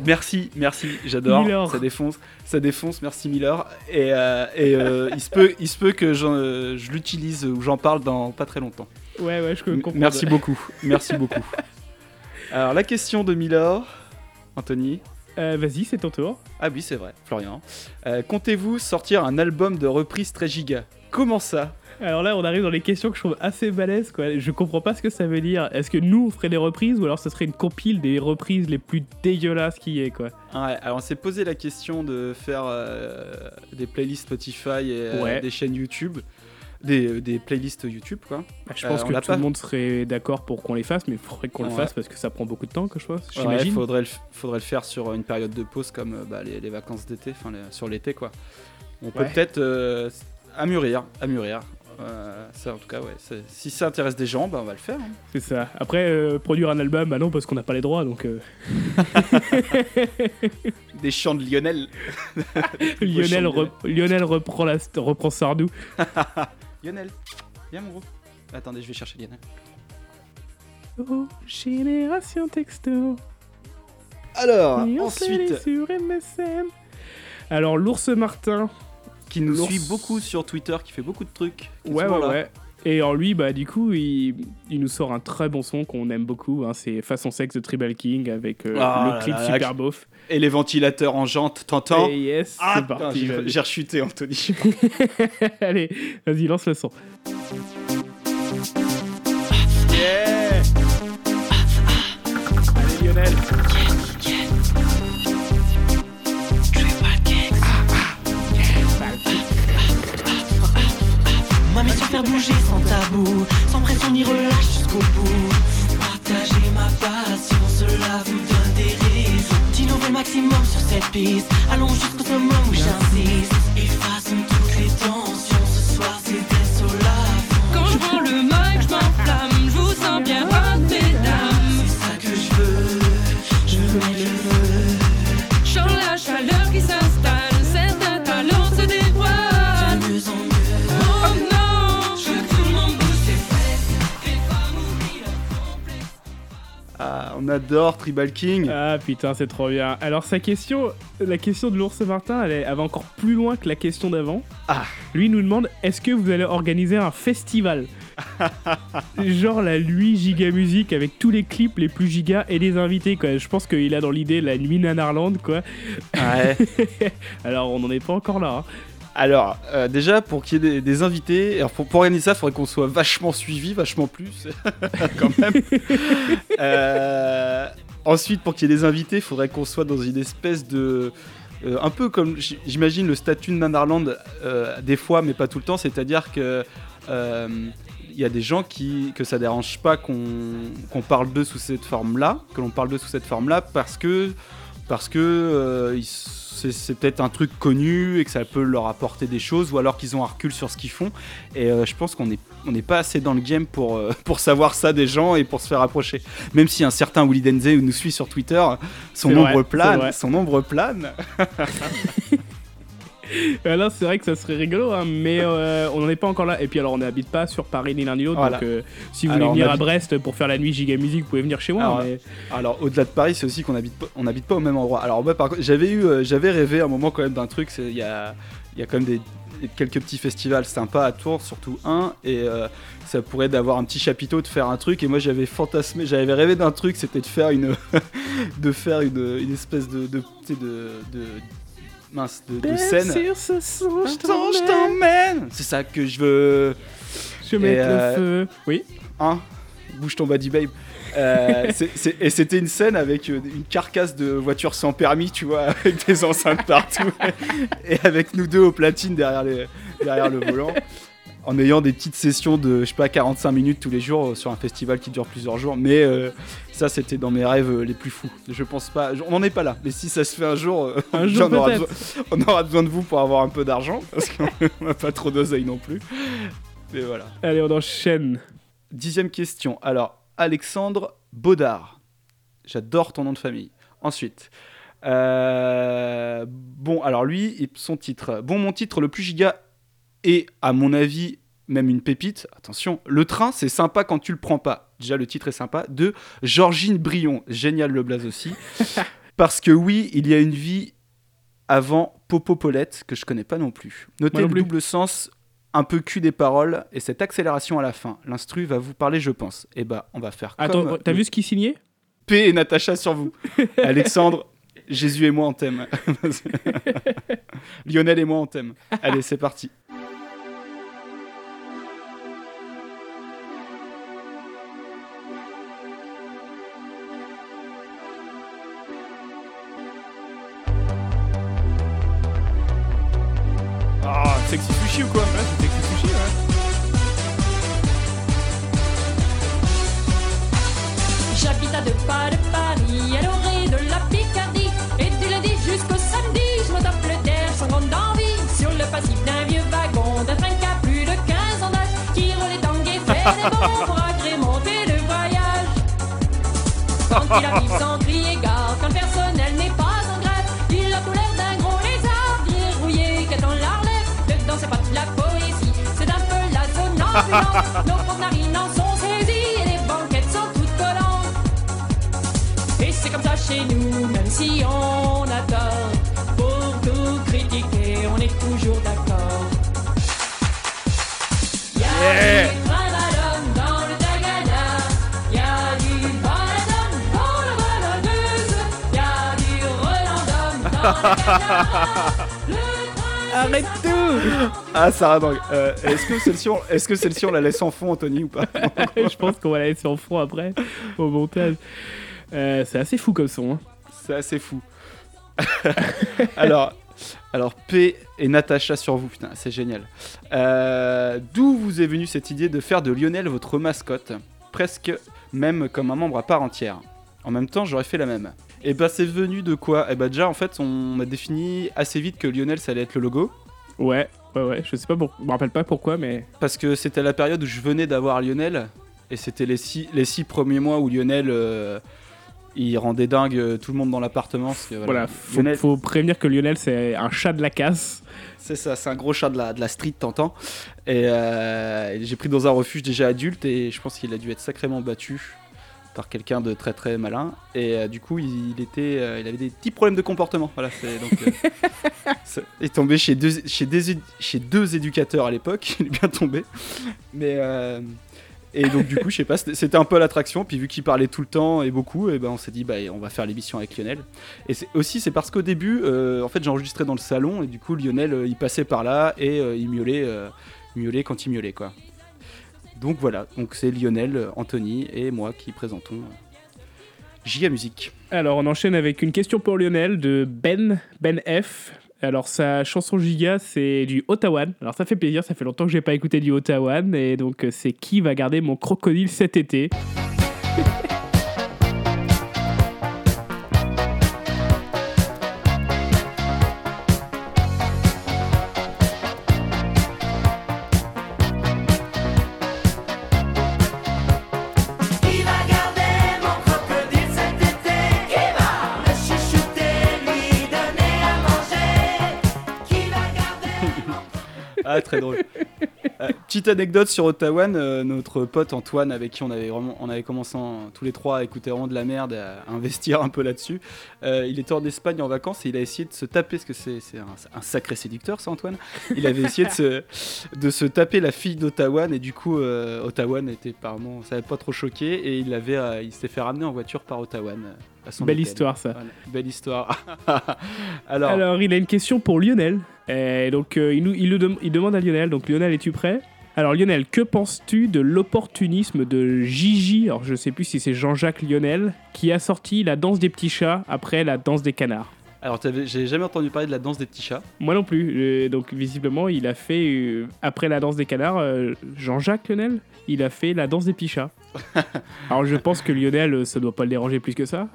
merci, merci, j'adore. Miller. Ça défonce, ça défonce. Merci Miller. Et, euh, et, euh, il se peut, il se peut que j'en- euh, je l'utilise ou j'en parle dans pas très longtemps. Ouais, ouais, je comprendre. Merci beaucoup, merci [LAUGHS] beaucoup. Alors la question de Miller, Anthony. Euh, Vas-y, c'est ton tour. Ah oui, c'est vrai, Florian. Comptez-vous sortir un album de reprise très giga? Comment ça? Alors là, on arrive dans les questions que je trouve assez balèzes, quoi. Je comprends pas ce que ça veut dire. Est-ce que nous, on ferait des reprises ou alors ce serait une compile des reprises les plus dégueulasses qu'il y ait, quoi? Ouais, alors on s'est posé la question de faire euh, des playlists Spotify et euh, Ouais. des chaînes YouTube, des, des playlists YouTube quoi. Bah, Je Euh, pense que tout pas- le monde serait d'accord pour qu'on les fasse, mais il faudrait qu'on le Ouais. fasse parce que ça prend beaucoup de temps, que je pense. Ouais, J'imagine. faudrait, le, faudrait le faire sur une période de pause comme euh, bah, les, les vacances d'été, enfin sur l'été quoi. On peut Ouais. peut-être euh, à mûrir, à mûrir. Euh, ça en tout cas ouais. Si ça intéresse des gens, bah, on va le faire. hein. C'est ça. Après, euh, produire un album, bah non, parce qu'on n'a pas les droits, donc euh, [LAUGHS] Des chants de Lionel. [LAUGHS] Lionel, re- Lionel reprend, la, reprend Sardou. [LAUGHS] Lionel, viens mon gros. Attendez, je vais chercher Lionel. Oh, génération texto. Alors, Et on se lit ensuite, sur MSN. Alors, l'ours Martin. Qui nous suit beaucoup sur Twitter, qui fait beaucoup de trucs. Ouais, ouais, là. ouais. Et en lui, bah, du coup, il, il nous sort un très bon son qu'on aime beaucoup. hein. C'est Façon Sexe de Tribal King avec euh, Ah le clip là, super là. beauf. Et les ventilateurs en jante, t'entends Et yes, Ah, c'est parti. j'ai rechuté, Anthony. [LAUGHS] [LAUGHS] Allez, vas-y, lance le son. Yeah Allez, Lionel. Faire bouger sans tabou, sans pression ni relâche jusqu'au bout. Partager ma passion, cela vous donne des raisons. D'innover maximum sur cette piste, allons jusqu'au summum où j'insiste. Effaçons toutes les tensions, Ah, on adore Tribal King. Ah putain, c'est trop bien. Alors, sa question, la question de l'ours Martin, elle, va encore plus loin que la question d'avant. Ah. Lui nous demande est-ce que vous allez organiser un festival? [LAUGHS] Genre la nuit giga musique avec tous les clips les plus giga et les invités quoi. Je pense qu'il a dans l'idée la nuit Nanarland quoi. Ouais. [LAUGHS] Alors on n'en est pas encore là. hein. Alors, euh, déjà, pour qu'il y ait des, invités, alors pour, organiser ça, il faudrait qu'on soit vachement suivi, vachement plus, [LAUGHS] quand même. Euh, ensuite, pour qu'il y ait des invités, il faudrait qu'on soit dans une espèce de... euh, un peu comme, j'imagine, le statut de Nanarland, des fois, mais pas tout le temps, c'est-à-dire que... il y a des gens qui que ça dérange pas qu'on qu'on parle d'eux sous cette forme-là, que l'on parle d'eux sous cette forme-là, parce que parce que euh, c'est peut-être un truc connu et que ça peut leur apporter des choses, ou alors qu'ils ont un recul sur ce qu'ils font. Et euh, je pense qu'on n'est on pas assez dans le game pour, euh, [LAUGHS] pour savoir ça des gens et pour se faire approcher. Même si un certain Willy Denze nous suit sur Twitter, son nombre vrai, plane, son nombre plane. [LAUGHS] Euh, là c'est vrai que ça serait rigolo hein, mais euh, on n'en est pas encore là. Et puis alors on n'habite pas sur Paris ni l'un ni l'autre. Voilà. Donc euh, si vous Alors, voulez venir à habite- Brest pour faire la nuit giga musique, vous pouvez venir chez moi. Alors, mais- Alors au-delà de Paris, c'est aussi qu'on habite pas- on n'habite pas au même endroit. Alors moi par contre, j'avais eu, euh, j'avais rêvé un moment quand même d'un truc. Il y a, il y a quand même des, quelques petits festivals sympas à Tours, surtout un, et euh, ça pourrait d'avoir un petit chapiteau de faire un truc. Et moi j'avais fantasmé, j'avais rêvé d'un truc, c'était de faire une, [LAUGHS] de faire une, une espèce de, de, tu sais, de, de mince, de, de scène. Attends, je t'emmène. C'est ça que je veux. Je mettre euh, le feu. Oui. Hein? Bouge ton body babe. Euh, [LAUGHS] et c'était une scène avec euh, une carcasse de voiture sans permis, tu vois, [LAUGHS] avec des enceintes partout, [LAUGHS] et avec nous deux au platine derrière, les- derrière le volant, en ayant des petites sessions de, je sais pas, 45 minutes tous les jours euh, sur un festival qui dure plusieurs jours. Mais euh, ça, c'était dans mes rêves euh, les plus fous. Je pense pas, on n'en est pas là. Mais si ça se fait un jour, Un [LAUGHS] jour on, aura besoin, on aura besoin de vous pour avoir un peu d'argent, [LAUGHS] parce qu'on n'a pas trop d'oseille non plus. Mais voilà. Allez, on enchaîne. Dixième question. Alors, Alexandre Baudard. J'adore ton nom de famille. Ensuite. euh, bon, alors lui, et son titre. Bon, mon titre le plus giga est, à mon avis, même une pépite. Attention, le train, c'est sympa quand tu le prends pas. Déjà, le titre est sympa. De Georgine Brion. Génial le blaze aussi. [LAUGHS] Parce que oui, il y a une vie avant Popo Paulette, que je connais pas non plus. Notez le double sens un peu cul des paroles et cette accélération à la fin. L'instru va vous parler, je pense. Et bah, on va faire Attends, comme t'as vu ce qui signait? P et Natacha sur vous. [LAUGHS] Alexandre, Jésus et moi en thème. [LAUGHS] Lionel et moi en thème. Allez, c'est parti. [LAUGHS] Arrête tout Ah, Sarah Bang. Euh, est-ce que celle-ci, on, est-ce que celle-ci, on la laisse en fond, Anthony, ou pas? [LAUGHS] Je pense qu'on va la laisser en fond après, au montage. Euh, c'est assez fou comme son. hein. C'est assez fou. [LAUGHS] alors, alors, P et Natacha sur vous, putain, c'est génial. Euh, D'où vous est venue cette idée de faire de Lionel votre mascotte? Presque même comme un membre à part entière. En même temps, j'aurais fait la même. Et bah, c'est venu de quoi? Et bah, déjà, en fait, on a défini assez vite que Lionel, ça allait être le logo. Ouais, ouais, ouais. Je sais pas, pour... je me rappelle pas pourquoi, mais. Parce que c'était la période où je venais d'avoir Lionel. Et c'était les six, les six premiers mois où Lionel. euh, il rendait dingue euh, tout le monde dans l'appartement. Voilà, faut, Lionel- faut prévenir que Lionel, c'est un chat de la casse. C'est ça, c'est un gros chat de la, de la street, t'entends. Et euh, j'ai pris dans un refuge déjà adulte et je pense qu'il a dû être sacrément battu par quelqu'un de très très malin. Et euh, du coup, il, il était, euh, il avait des petits problèmes de comportement. Voilà, c'est donc. euh, [LAUGHS] c'est- il est tombé chez deux, chez, des, chez deux éducateurs à l'époque. Il est bien tombé. Mais. et donc du coup, je sais pas, c'était c'était un peu l'attraction. Puis vu qu'il parlait tout le temps et beaucoup, et ben on s'est dit bah on va faire l'émission avec Lionel. Et c'est aussi c'est parce qu'au début, en fait, j'enregistrais dans le salon et du coup Lionel il passait par là et il miaulait, miaulait quand il miaulait quoi. Donc voilà, donc c'est Lionel, euh, Anthony et moi qui présentons euh, Giga Musique. Alors, on enchaîne avec une question pour Lionel de Ben, Ben F. Alors, sa chanson Giga, c'est du Ottawan. Alors, ça fait plaisir, ça fait longtemps que j'ai pas écouté du Ottawan. Et donc, euh, c'est qui va garder mon crocodile cet été? [LAUGHS] Ah très drôle. Euh, petite anecdote sur Ottawa, euh, notre pote Antoine, avec qui on avait vraiment, on avait commencé en- tous les trois à écouter vraiment de la merde, et à [LAUGHS] investir un peu là-dessus. Euh, il était en Espagne en vacances et il a essayé de se taper, parce que c'est un, sacré séducteur, ça Antoine. Il avait essayé de se, de se taper la fille d'Ottawa et du coup Ottawa était apparemment, ça n'avait pas trop choqué et il avait, il s'était fait ramener en voiture par Ottawa. Belle hôtel. histoire, ça. Voilà, belle histoire. [LAUGHS] Alors, Alors, il a une question pour Lionel. Et donc, euh, il, nous, il, le dem- il demande à Lionel. Donc, Lionel, es-tu prêt? Alors, Lionel, que penses-tu de l'opportunisme de Gigi? Alors, je sais plus si c'est Jean-Jacques Lionel qui a sorti la danse des petits chats après la danse des canards. alors j'ai jamais entendu parler de la danse des petits chats. Moi non plus. Euh, donc, visiblement, il a fait, euh, après la danse des canards, euh, Jean-Jacques Lionel, il a fait la danse des petits chats. [LAUGHS] Alors, je pense que Lionel, ça doit pas le déranger plus que ça.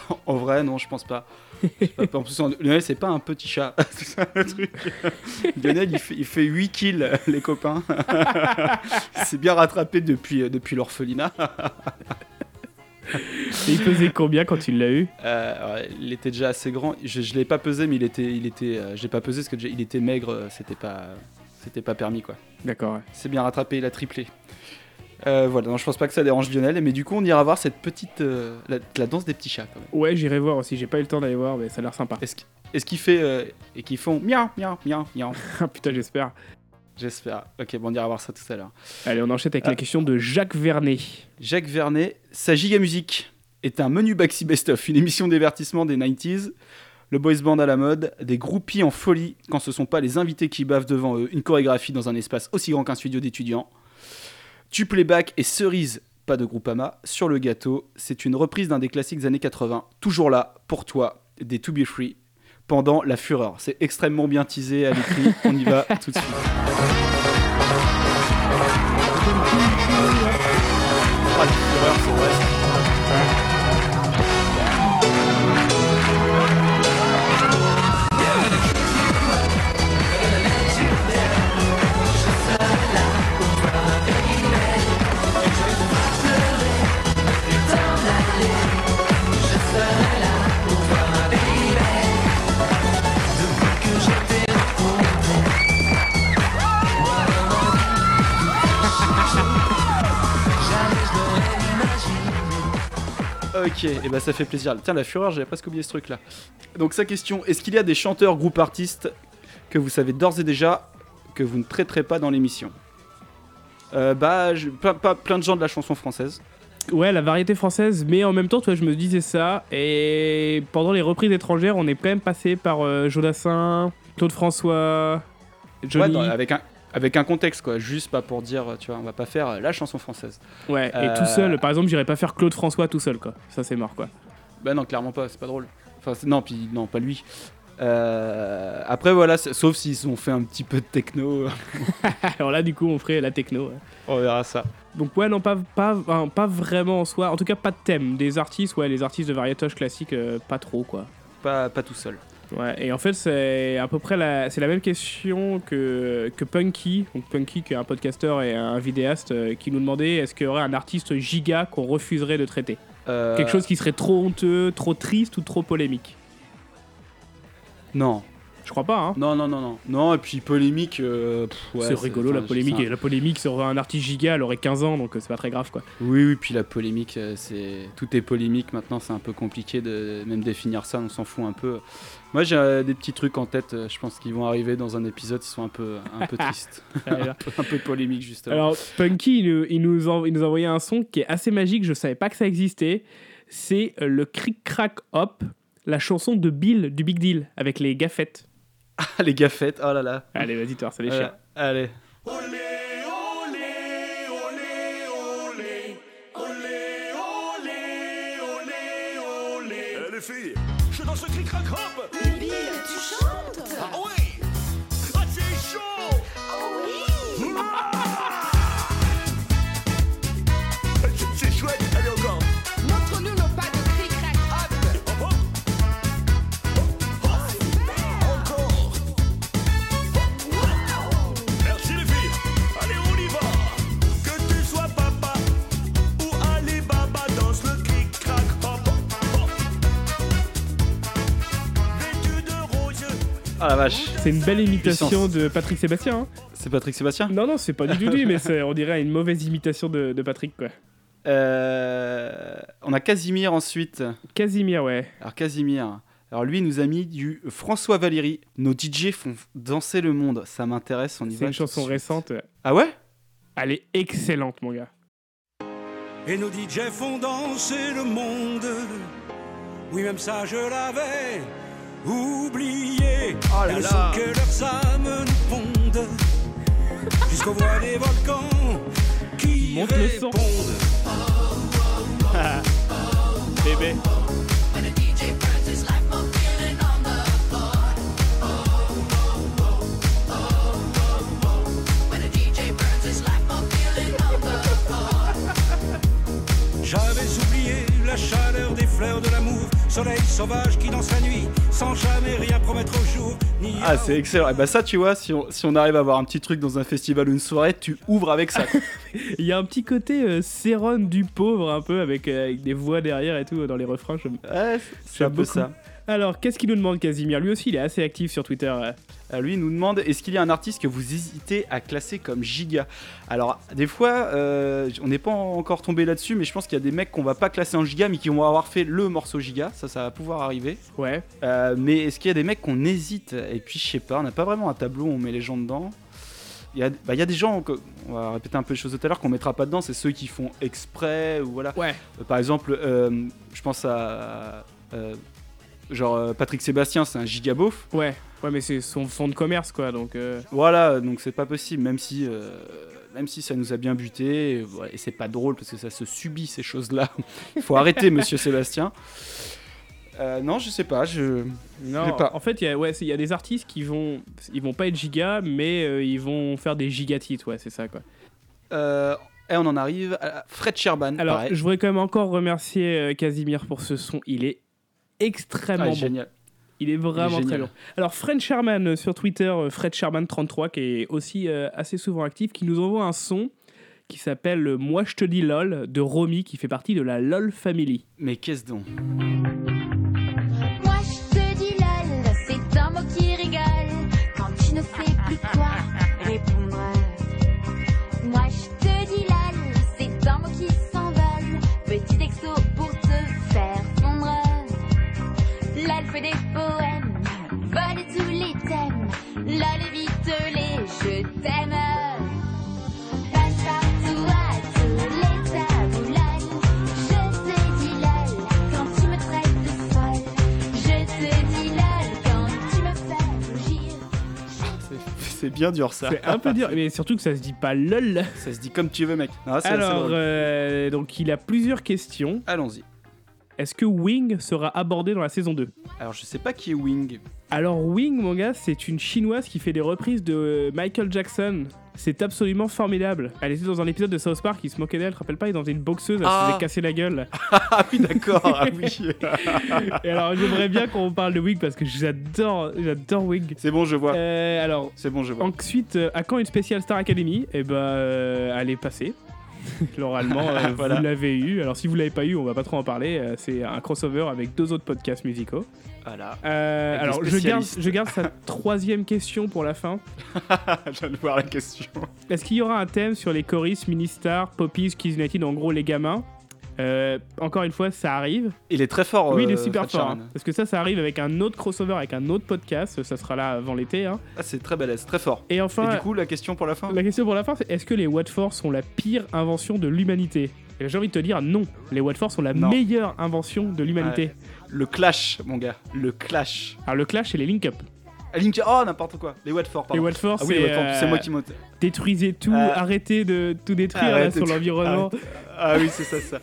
[LAUGHS] En vrai, non, je pense pas. Je sais pas, En plus, Lionel, c'est pas un petit chat. [LAUGHS] c'est ça le truc. Lionel, il fait, il fait 8 kills, les copains. [LAUGHS] il s'est bien rattrapé depuis, depuis l'orphelinat. Et il pesait combien quand il l'a eu? Euh, il était déjà assez grand. Je, je l'ai pas pesé, mais il était, il était, euh, je l'ai pas pesé parce que il était maigre. euh, C'était pas, c'était pas permis quoi. D'accord, ouais. C'est bien rattrapé, il a triplé. Euh, voilà, non, je pense pas que ça dérange Lionel, mais du coup, on ira voir cette petite, euh, la, la danse des petits chats quand même. Ouais, j'irai voir aussi. J'ai pas eu le temps d'aller voir, mais ça a l'air sympa. Est-ce qu'- est-ce qu'il fait euh, et qu'ils font miaou miaou miaou miaou [LAUGHS] Ah putain, j'espère. J'espère. Ok, bon, on ira voir ça tout à l'heure. Allez, on enchaîne avec Ah. la question de Jacques Vernet. Jacques Vernet, sa giga musique est un menu Baxi Best of, une émission de divertissement des 90s. Le boys band à la mode, des groupies en folie quand ce sont pas les invités qui bavent devant eux, une chorégraphie dans un espace aussi grand qu'un studio d'étudiants. Tu playback et cerise, pas de Groupama, sur le gâteau. C'est une reprise d'un des classiques des années 80, toujours là pour toi, des To Be Free, pendant la fureur. C'est extrêmement bien teasé à l'écrit, [LAUGHS] on y va tout de suite. Ok, et bah ça fait plaisir. Tiens, la fureur, j'avais presque oublié ce truc là. Donc sa question, est-ce qu'il y a des chanteurs, groupes, artistes que vous savez d'ores et déjà que vous ne traiterez pas dans l'émission? Euh, Bah, je- plein, pas- plein de gens de la chanson française. Ouais, la variété française, mais en même temps, toi, je me disais ça. Et pendant les reprises étrangères, on est quand même passé par euh, Jodassin, Claude François, Johnny. Ouais, dans- avec, un, avec un contexte quoi, juste pas pour dire, tu vois, on va pas faire euh, la chanson française. Ouais, et Euh, tout seul. Par exemple, j'irais pas faire Claude François tout seul, quoi. Ça, c'est mort, quoi. Bah non, clairement pas, c'est pas drôle. Enfin, c'est- non, puis non, pas lui. Euh, après voilà, c'est- sauf s'ils ont fait un petit peu de techno, [LAUGHS] Alors là, du coup, on ferait la techno. ouais. on verra ça. Donc ouais, non, pas, pas, pas vraiment en soi. En tout cas, pas de thème. Des artistes, ouais, les artistes de variétage classique, euh, pas trop, quoi. Pas, pas tout seul. Ouais, et en fait, c'est à peu près la, c'est la même question que, que Punky. Donc Punky, qui est un podcasteur et un vidéaste, euh, qui nous demandait est-ce qu'il y aurait un artiste giga qu'on refuserait de traiter? Euh, Quelque chose qui serait trop honteux, trop triste ou trop polémique? Non, Je crois pas, hein. non, non, non, non. Non, et puis polémique. euh, ouais, c'est rigolo enfin, la polémique. Et la polémique sur un artiste giga, elle aurait 15 ans, donc euh, c'est pas très grave, quoi. Oui, oui, puis la polémique, euh, c'est tout est polémique maintenant, c'est un peu compliqué de même définir ça, on s'en fout un peu. Moi, j'ai des petits trucs en tête, je pense qu'ils vont arriver dans un épisode, ils sont un peu, un peu tristes, [LAUGHS] [LAUGHS] un peu polémique justement. Alors, Punky, il, nous- il nous en- il nous a envoyé un son qui est assez magique, je savais pas que ça existait. C'est le Cric Crack Hop, la chanson de Bill du Big Deal, avec les gaffettes. Ah, les gaffettes, oh là là. Allez, vas-y, toi, ça les Euh, allez. Eh Ah la vache. C'est une belle imitation Puissance. de Patrick Sébastien. hein. C'est Patrick Sébastien? Non, non, c'est pas du tout lui, mais c'est- on dirait une mauvaise imitation de, de Patrick, quoi. Euh, On a Casimir ensuite. Casimir, ouais. Alors Casimir. Alors lui il nous a mis du François Valéry. Nos DJ font danser le monde. Ça m'intéresse, on y C'est va. une tout chanson suite. récente. Ah ouais? Elle est excellente, mon gars. Et nos DJ font danser le monde. Oui, même ça, je l'avais oublié. Oh là là. son que leurs âmes nous pondent. Jusqu'aux voix des volcans qui Monte le répondent. [LAUGHS] Bébé. J'avais oublié la chaleur des fleurs de l'amour. Soleil sauvage qui danse la nuit sans jamais rien promettre au jour. Ni Ah c'est excellent. Et bah ça tu vois, si on, si on arrive à avoir un petit truc dans un festival ou une soirée, tu ouvres avec ça. [LAUGHS] Il y a un petit côté euh, Céron du pauvre, un peu, avec, euh, avec des voix derrière et tout euh, dans les refrains. j'aime- ouais, c'est un peu beaucoup. ça. Alors, qu'est-ce qu'il nous demande, Casimir? Lui aussi, il est assez actif sur Twitter. Euh. Lui nous demande est-ce qu'il y a un artiste que vous hésitez à classer comme giga? Alors des fois, euh, on n'est pas encore tombé là-dessus, mais je pense qu'il y a des mecs qu'on va pas classer en giga, mais qui vont avoir fait le morceau giga. Ça, ça va pouvoir arriver. Ouais. Euh, mais est-ce qu'il y a des mecs qu'on hésite? Et puis je sais pas, on n'a pas vraiment un tableau où on met les gens dedans. Il y, a, bah, il y a des gens, on va répéter un peu les choses de tout à l'heure, qu'on mettra pas dedans, c'est ceux qui font exprès ou voilà. Ouais. Euh, par exemple, euh, je pense à. euh, genre Patrick Sébastien, c'est un giga beauf. Ouais. Ouais, mais c'est son fond de commerce, quoi. Donc, euh, Voilà, donc c'est pas possible, même si, euh, même si ça nous a bien buté, et, c'est pas drôle parce que ça se subit ces choses-là. [LAUGHS] Il faut arrêter, monsieur Sébastien. Euh, non, je sais pas, je. non. pas. En fait, il y, a- ouais, c'est- il y a des artistes qui vont. Ils vont pas être giga, mais ils vont faire des gigatites, ouais, c'est ça, quoi. Euh, et on en arrive à Fred Sherban. Alors, pareil. je voudrais quand même encore remercier Casimir pour ce son. Il est extrêmement Ah, bon. génial. Il est vraiment très long. Alors, Fred Sherman euh, sur Twitter, euh, Fred Sherman33, qui est aussi euh, assez souvent actif, qui nous envoie un son qui s'appelle Moi je te dis LOL de Romy, qui fait partie de la LOL Family. Mais qu'est-ce donc? C'est- bien dur ça. C'est un peu dur, mais surtout que ça se dit pas LOL. Ça se dit comme tu veux, mec. Non, assez Alors, euh, donc il a plusieurs questions. Allons-y. Est-ce que Wing sera abordé dans la saison 2 Alors, je sais pas qui est Wing. Alors Wing, mon gars, c'est une chinoise qui fait des reprises de Michael Jackson. C'est absolument formidable. Elle était dans un épisode de South Park, il se moquait d'elle, te rappelles pas? Il dans une boxeuse, elle Ah. se faisait casser la gueule. [LAUGHS] Ah oui, d'accord. ah oui. Et alors j'aimerais bien qu'on parle de Wing parce que j'adore, j'adore Wing. C'est bon, je vois. Euh, alors C'est bon, je vois. ensuite, euh, à quand une spéciale Star Academy? Eh ben, euh, elle est passée. [LAUGHS] L'oralement, euh, [LAUGHS] Voilà. vous l'avez eu. Alors si vous l'avez pas eu, on va pas trop en parler. Euh, c'est un crossover avec deux autres podcasts musicaux. Voilà. Euh, alors je garde, je garde sa [LAUGHS] troisième question pour la fin. je viens de voir la question. Est-ce qu'il y aura un thème sur les choristes, mini-stars, poppies, Kids United, en gros les gamins? Euh, Encore une fois, ça arrive. Il est très fort. oui, il est euh, super Fred fort. Hein. Parce que ça, ça arrive avec un autre crossover, avec un autre podcast. Ça sera là avant l'été. hein. Ah, c'est très balèze, très fort. Et enfin, Et du coup, la question pour la fin la question pour la fin, c'est est-ce que les Watford sont la pire invention de l'humanité? Et J'ai envie de te dire non. Les Watford sont la Non. meilleure invention de l'humanité. Le clash, mon gars. Le clash. Alors le clash et les link-up. Oh, n'importe quoi. Les Watford, Les pardon. Watford, Ah oui, c'est les c'est euh, moi qui monte. détruisez tout, Euh, arrêtez de tout détruire là, sur l'environnement. Ah oui, c'est ça, ça.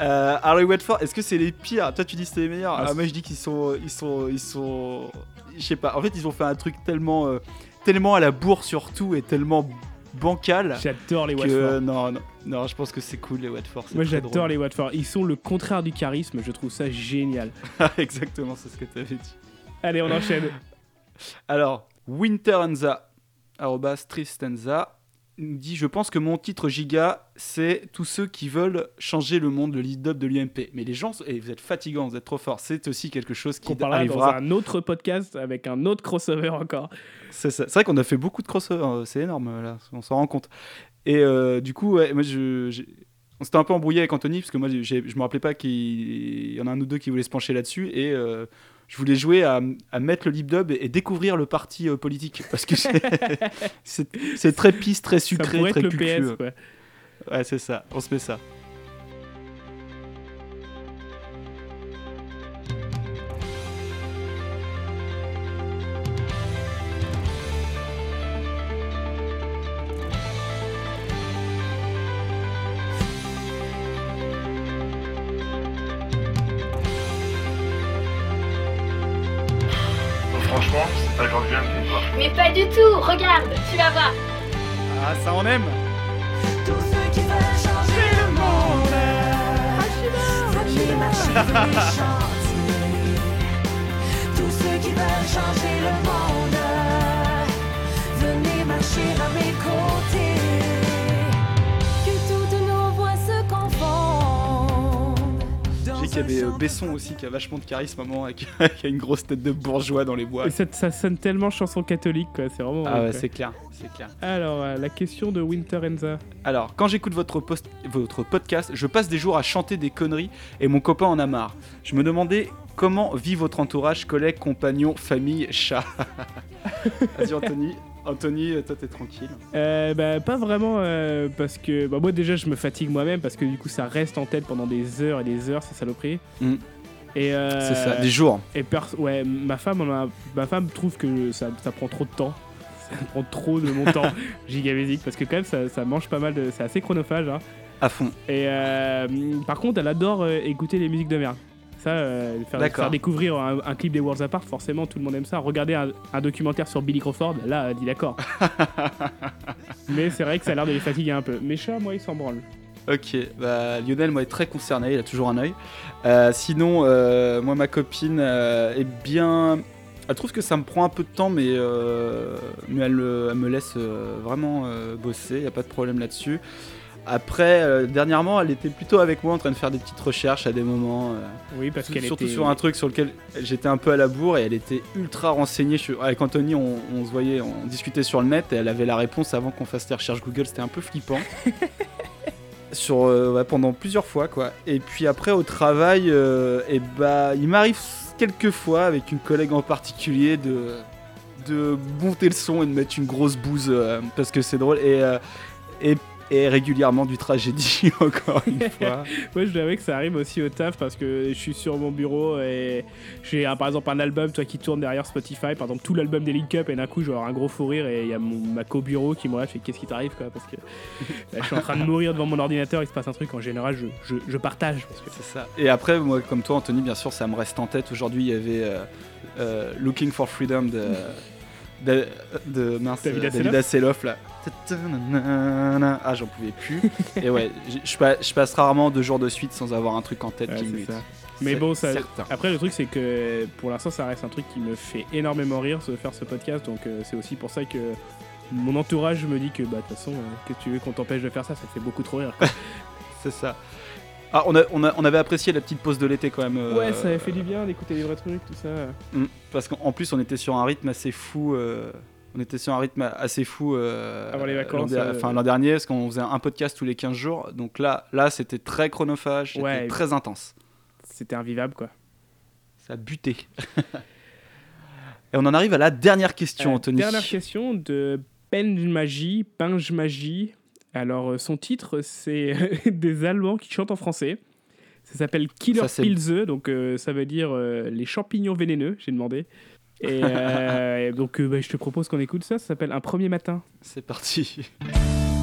Euh, alors les Watford, est-ce que c'est les pires? Toi tu dis que c'est les meilleurs. Ah, Ah, moi je dis qu'ils sont, ils sont, ils sont, je sais pas. En fait ils ont fait un truc tellement, euh, tellement à la bourre surtout et tellement bancal J'adore les Watford. euh, non, non, non, je pense que c'est cool les Watford. Moi j'adore les Watford. Ils sont le contraire du charisme, je trouve ça génial. [LAUGHS] Exactement, c'est ce que tu avais dit. Allez, on enchaîne. Alors Winteranza, arrobas Tristanza, nous dit Je pense que mon titre giga, c'est tous ceux qui veulent changer le monde, le lead-up de l'UMP. Mais les gens, et vous êtes fatigants, vous êtes trop forts. C'est aussi quelque chose qui Qu'on parlera dans arrivera. un autre podcast avec un autre crossover encore. C'est ça. C'est vrai qu'on a fait beaucoup de crossovers, euh, c'est énorme là, on s'en rend compte. Et euh, du coup, ouais, moi, je, j'ai- on s'était un peu embrouillé avec Anthony parce que moi, je me rappelais pas qu'il y en a un ou deux qui voulaient se pencher là-dessus et euh, je voulais jouer à, à mettre le lip dub et, et découvrir le parti euh, politique parce que c'est, [LAUGHS] très pisse, très sucré, très le. PS. Ouais, c'est ça. On se met ça. Franchement, c'est pas le genre de viande que toi. Mais pas du tout, regarde, tu vas voir. Ah, ça on aime. Tous ceux qui veulent changer le monde. Chanter Tous ceux qui veulent changer le monde. Venez marcher à mes côtés Qu'il y avait euh, Besson aussi qui a vachement de charisme à un moment, avec- [LAUGHS] qui a une grosse tête de bourgeois dans les bois. Et ça, ça sonne tellement chanson catholique, quoi. C'est vraiment. Ah ouais, quoi. c'est clair, c'est clair. Alors, euh, la question de Winter Enza. Alors, quand j'écoute votre, post- votre podcast, je passe des jours à chanter des conneries et mon copain en a marre. Je me demandais comment vit votre entourage, collègues, compagnons, famille, chat. [LAUGHS] Vas-y Anthony. Anthony, toi t'es tranquille. Euh, bah, pas vraiment, euh, parce que bah, moi déjà je me fatigue moi-même, parce que du coup ça reste en tête pendant des heures et des heures, ces saloperies. Mm. Et, euh, C'est ça, des jours. Et ouais, ma femme, en a- ma femme trouve que ça, ça prend trop de temps. Ça prend trop de mon temps [LAUGHS] [LAUGHS] gigabésique, parce que quand même ça, ça mange pas mal de. C'est assez chronophage. Hein. À fond. Et euh, par contre, elle adore euh, écouter les musiques de merde. Ça, euh, faire, découvrir un, un clip des Worlds Apart, forcément tout le monde aime ça. Regarder un, un documentaire sur Billy Crawford, là, elle dit d'accord. [LAUGHS] Mais c'est vrai que ça a l'air de les fatiguer un peu. Mes chats, moi, ils s'en branlent. Ok, bah, Lionel, moi, est très concerné, il a toujours un œil. Euh, sinon, euh, moi, ma copine euh, est bien. Elle trouve que ça me prend un peu de temps, mais, euh, mais elle, euh, elle me laisse euh, vraiment euh, bosser, il n'y a pas de problème là-dessus. Après, euh, dernièrement, elle était plutôt avec moi en train de faire des petites recherches à des moments. euh, Oui, parce qu'elle Surtout était- sur un truc sur lequel j'étais un peu à la bourre et elle était ultra renseignée. Je- Avec Anthony, on, on se voyait, on discutait sur le net et elle avait la réponse avant qu'on fasse les recherches Google. C'était un peu flippant. [LAUGHS] sur, euh, ouais, pendant plusieurs fois, quoi. Et puis après, au travail, et bah, il m'arrive quelques fois, avec une collègue en particulier, de, de monter le son et de mettre une grosse bouse parce que c'est drôle. Et, et, et régulièrement du tragédie, [LAUGHS] encore une fois. [LAUGHS] Moi, je avouer que ça arrive aussi au taf parce que je suis sur mon bureau et j'ai par exemple un album toi, qui tourne derrière Spotify, par exemple tout l'album des Link Up, et d'un coup, je vais avoir un gros fou rire et il y a mon, ma co-bureau qui me regarde, fais qu'est-ce qui t'arrive quoi? Parce que là, [LAUGHS] je suis en train de mourir devant mon ordinateur, il se passe un truc, en général, je, je, je partage. C'est ça. Et après, moi, comme toi, Anthony, bien sûr, ça me reste en tête. Aujourd'hui, il y avait euh, euh, Looking for Freedom de, de, de mince, David euh, là. Ah, j'en pouvais plus. [LAUGHS] Et ouais, je pa- je passe rarement deux jours de suite sans avoir un truc en tête Ouais, qui me. Mais bon, ça, certain. après le truc c'est que pour l'instant ça reste un truc qui me fait énormément rire de faire ce podcast, donc euh, c'est aussi pour ça que mon entourage me dit que bah de toute façon, euh, que tu veux qu'on t'empêche de faire ça, ça te fait beaucoup trop rire. [LAUGHS] C'est ça. Ah, on, a- on, a- on avait apprécié la petite pause de l'été quand même. euh, ouais, ça avait fait du bien d'écouter des vrais trucs, tout ça. Mm, Parce qu'en plus, on était sur un rythme assez fou. On était sur un rythme assez fou euh, Avant les l'an vacances, der- euh, enfin, l'an dernier, parce qu'on faisait un podcast tous les 15 jours. Donc là, là c'était très chronophage, c'était très intense. C'était invivable quoi. Ça a buté. [LAUGHS] Et on en arrive à la dernière question, Euh, Anthony. Dernière question de Penjmagie, Pinjmagie. Alors, euh, son titre, c'est [LAUGHS] des Allemands qui chantent en français. Ça s'appelle Killer Pilze, donc euh, ça veut dire les champignons vénéneux, j'ai demandé. Et euh, donc, euh, bah, je te propose qu'on écoute ça. Ça s'appelle Un premier matin. C'est parti. [LAUGHS]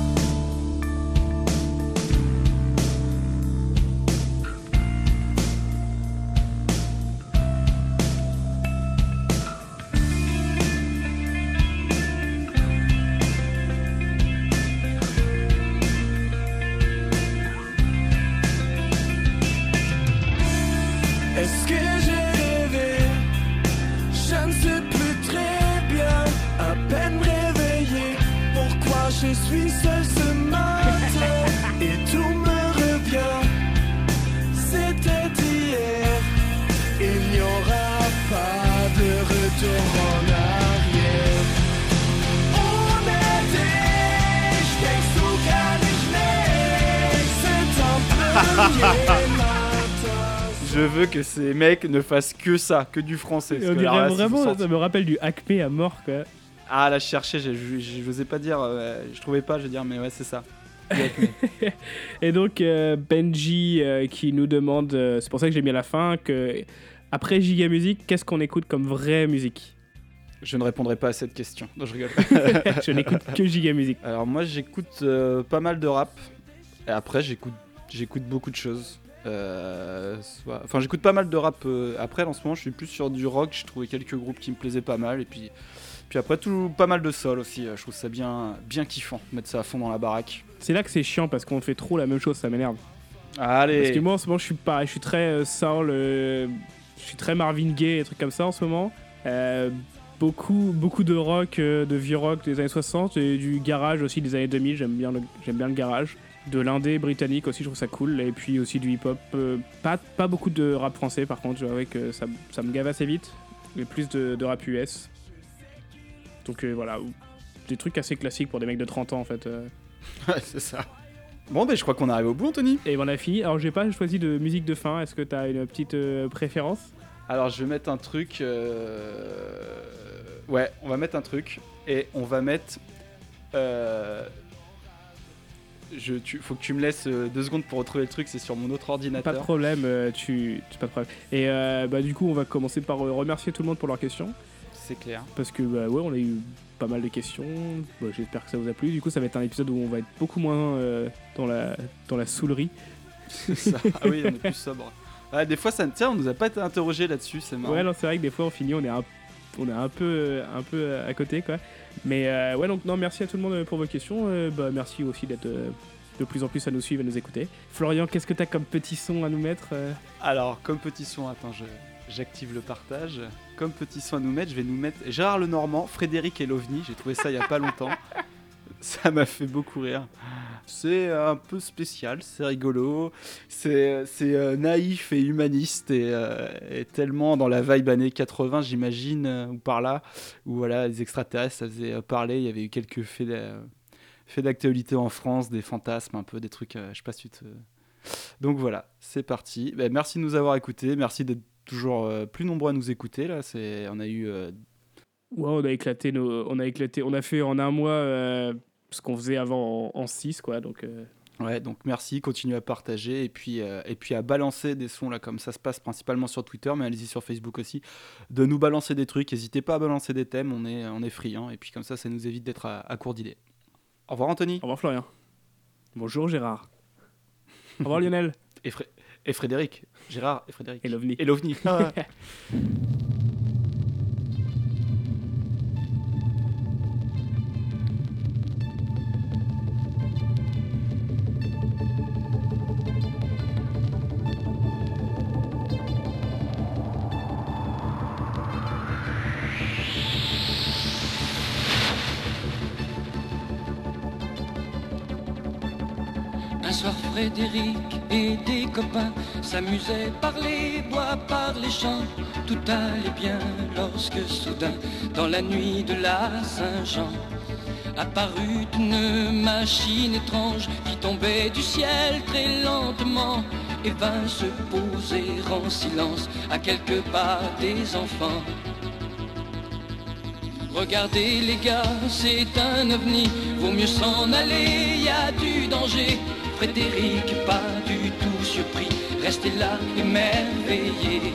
que ces mecs ne fassent que ça, que du français. On parce que là, vous vraiment, ça me rappelle du Acme à mort quoi. Ah là, je cherchais, j'ai- je n'osais pas dire, euh, je trouvais pas, je vais dire, mais ouais, c'est ça. [LAUGHS] Et donc euh, Benji euh, qui nous demande, euh, c'est pour ça que j'ai mis à la fin, que après Giga Music, qu'est-ce qu'on écoute comme vraie musique? Je ne répondrai pas à cette question. Non, je rigole. [LAUGHS] Je n'écoute que Giga Music. Alors moi, j'écoute euh, pas mal de rap. Et après, j'écoute, j'écoute beaucoup de choses. Euh, soit- Enfin, j'écoute pas mal de rap. euh, Après, en ce moment, je suis plus sur du rock. J'ai trouvé quelques groupes qui me plaisaient pas mal. Et puis, puis après, tout, pas mal de sol aussi. Euh, Je trouve ça bien, bien kiffant. Mettre ça à fond dans la baraque. C'est là que c'est chiant parce qu'on fait trop la même chose, ça m'énerve. Allez. Parce que moi en ce moment je suis pas, je suis très euh, soul, euh, je suis très Marvin Gaye et trucs comme ça en ce moment. Euh, beaucoup, beaucoup de rock, de vieux rock des années 60 et du garage aussi des années 2000. J'aime bien le, j'aime bien le garage. De l'indé britannique aussi, je trouve ça cool. Et puis aussi du hip-hop. euh, pas, pas beaucoup de rap français par contre, je avouer que ça, ça me gave assez vite. Mais plus de, de rap US. Donc euh, voilà, des trucs assez classiques pour des mecs de 30 ans en fait. euh. [LAUGHS] Ouais, c'est ça. Bon, ben je crois qu'on arrive au bout, Anthony. Et on a fini. Alors j'ai pas choisi de musique de fin. Est-ce que tu as une petite préférence? Alors, je vais mettre un truc. euh, Ouais, on va mettre un truc. Et on va mettre. euh, Je, tu, faut que tu me laisses euh, deux secondes pour retrouver le truc, c'est sur mon autre ordinateur. Pas de problème, euh, tu, tu- pas de problème. Et euh, bah, du coup, on va commencer par euh, remercier tout le monde pour leurs questions. C'est clair. Parce que, bah, ouais, on a eu pas mal de questions. Bah, J'espère que ça vous a plu. Du coup, ça va être un épisode où on va être beaucoup moins euh, dans, la, dans la saoulerie. C'est ça. Ah oui, on est plus sobre. Ouais, [LAUGHS] des fois, ça, tiens, on nous a pas été interrogé là-dessus, c'est marrant. Ouais, non, c'est vrai que des fois, on finit, on est un, on est un peu, un peu à côté, quoi. Mais euh, ouais, donc, non, merci à tout le monde euh, pour vos questions. Euh, bah, merci aussi d'être euh, de plus en plus à nous suivre et nous écouter. Florian, qu'est-ce que t'as comme petit son à nous mettre Alors, comme petit son, attends, j'active le partage. Comme petit son à nous mettre, je vais nous mettre Gérard Lenormand, Frédéric et l'OVNI. J'ai trouvé ça il y a pas longtemps. [LAUGHS] Ça m'a fait beaucoup rire. C'est un peu spécial, c'est rigolo, c'est euh, naïf et humaniste et, euh, et tellement dans la vibe années 80, j'imagine, euh, ou par là, où voilà, les extraterrestres, ça faisait parler. Il y avait eu quelques faits d'a- faits d'actualité en France, des fantasmes, un peu des trucs, je sais pas si tu. Donc voilà, c'est parti. Ben, merci de nous avoir écoutés. Merci d'être toujours plus nombreux à nous écouter. Là, on a eu. euh, on a éclaté on a fait en un mois ce qu'on faisait avant en 6 quoi. Donc euh, Ouais, donc merci, continuez à partager et puis, euh, et puis à balancer des sons là, comme ça se passe principalement sur Twitter, mais allez-y sur Facebook aussi, de nous balancer des trucs. N'hésitez pas à balancer des thèmes, on est, on est friands et puis comme ça, ça nous évite d'être à, à court d'idées. Au revoir Anthony. Au revoir Florian. Bonjour Gérard. Au revoir Lionel. Et, Fré- et Frédéric. Gérard et Frédéric. Et l'OVNI. Et l'OVNI. Ah. [LAUGHS] s'amusaient par les bois, par les champs. Tout allait bien lorsque soudain, dans la nuit de la Saint-Jean, apparut une machine étrange qui tombait du ciel très lentement et vint se poser en silence à quelques pas des enfants. Regardez les gars, c'est un ovni, vaut mieux s'en aller, y a du danger. Frédéric, pas du tout surpris, restez là émerveillé.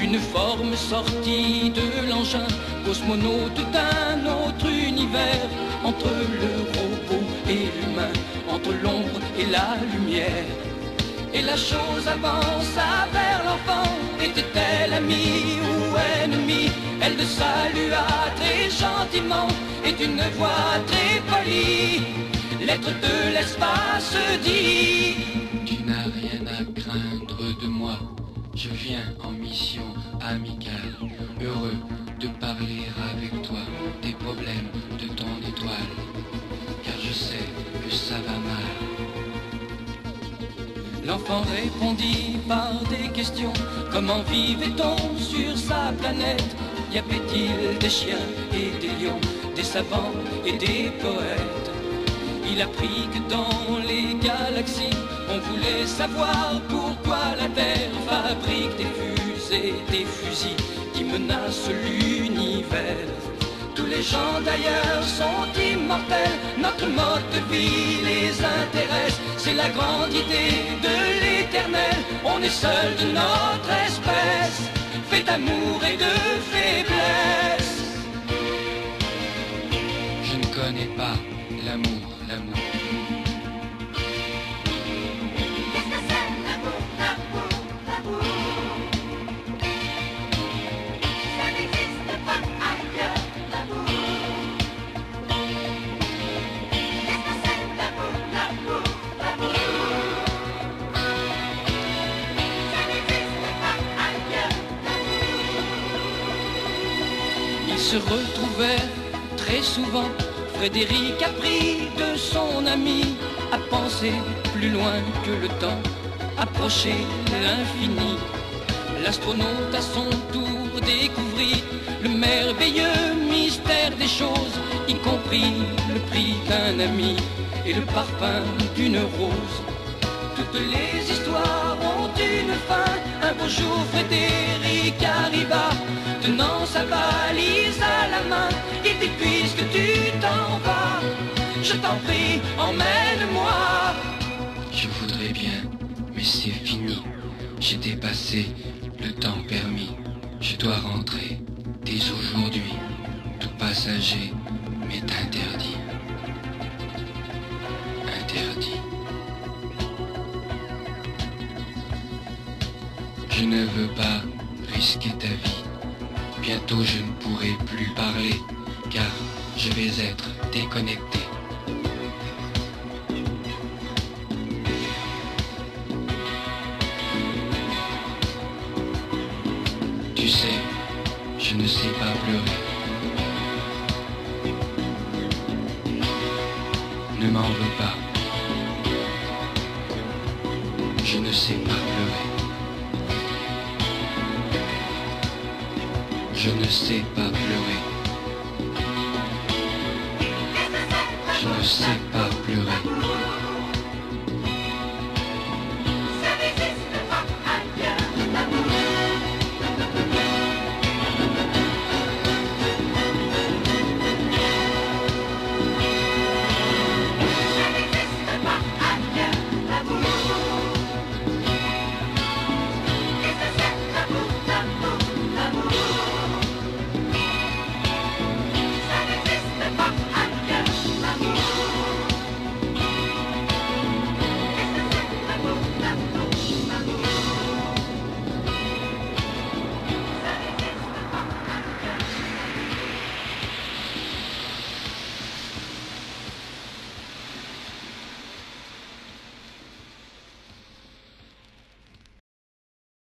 Une forme sortie de l'engin, cosmonaute d'un autre univers, entre le robot et l'humain, entre l'ombre et la lumière. Et la chose avança vers l'enfant. Était-elle amie ou ennemie? Elle le salua très gentiment et d'une voix très polie. L'être de l'espace dit N'as rien à craindre de moi. Je viens en mission amicale, heureux de parler avec toi des problèmes de ton étoile, car je sais que ça va mal. L'enfant répondit par des questions. Comment vivait-on sur sa planète? Y avait-il des chiens et des lions, des savants et des poètes? Il apprit que dans les galaxies, on voulait savoir pourquoi la Terre fabrique des fusées, des fusils qui menacent l'univers. Tous les gens d'ailleurs sont immortels, notre mode de vie les intéresse, c'est la grande idée de l'éternel, on est seul de notre espèce, fait d'amour et de faiblesse. Je ne connais pas se retrouvèrent très souvent. Frédéric apprit de son ami à penser plus loin que le temps, approcher l'infini. L'astronaute à son tour découvrit le merveilleux mystère des choses, y compris le prix d'un ami et le parfum d'une rose. Toutes les histoires ont une fin. Un beau jour, Frédéric arriva, tenant sa valise à la main. Il dit puisque tu t'en vas, je t'en prie, emmène-moi. Je voudrais bien, mais c'est fini. J'ai dépassé le temps permis. Je dois rentrer dès aujourd'hui. Tout passager m'est interdit. Interdit. Je ne veux pas risquer ta vie. Bientôt je ne pourrai plus parler car je vais être déconnecté. Pas pleurer. Ne m'en veux pas. Je ne sais pas pleurer. Je ne sais pas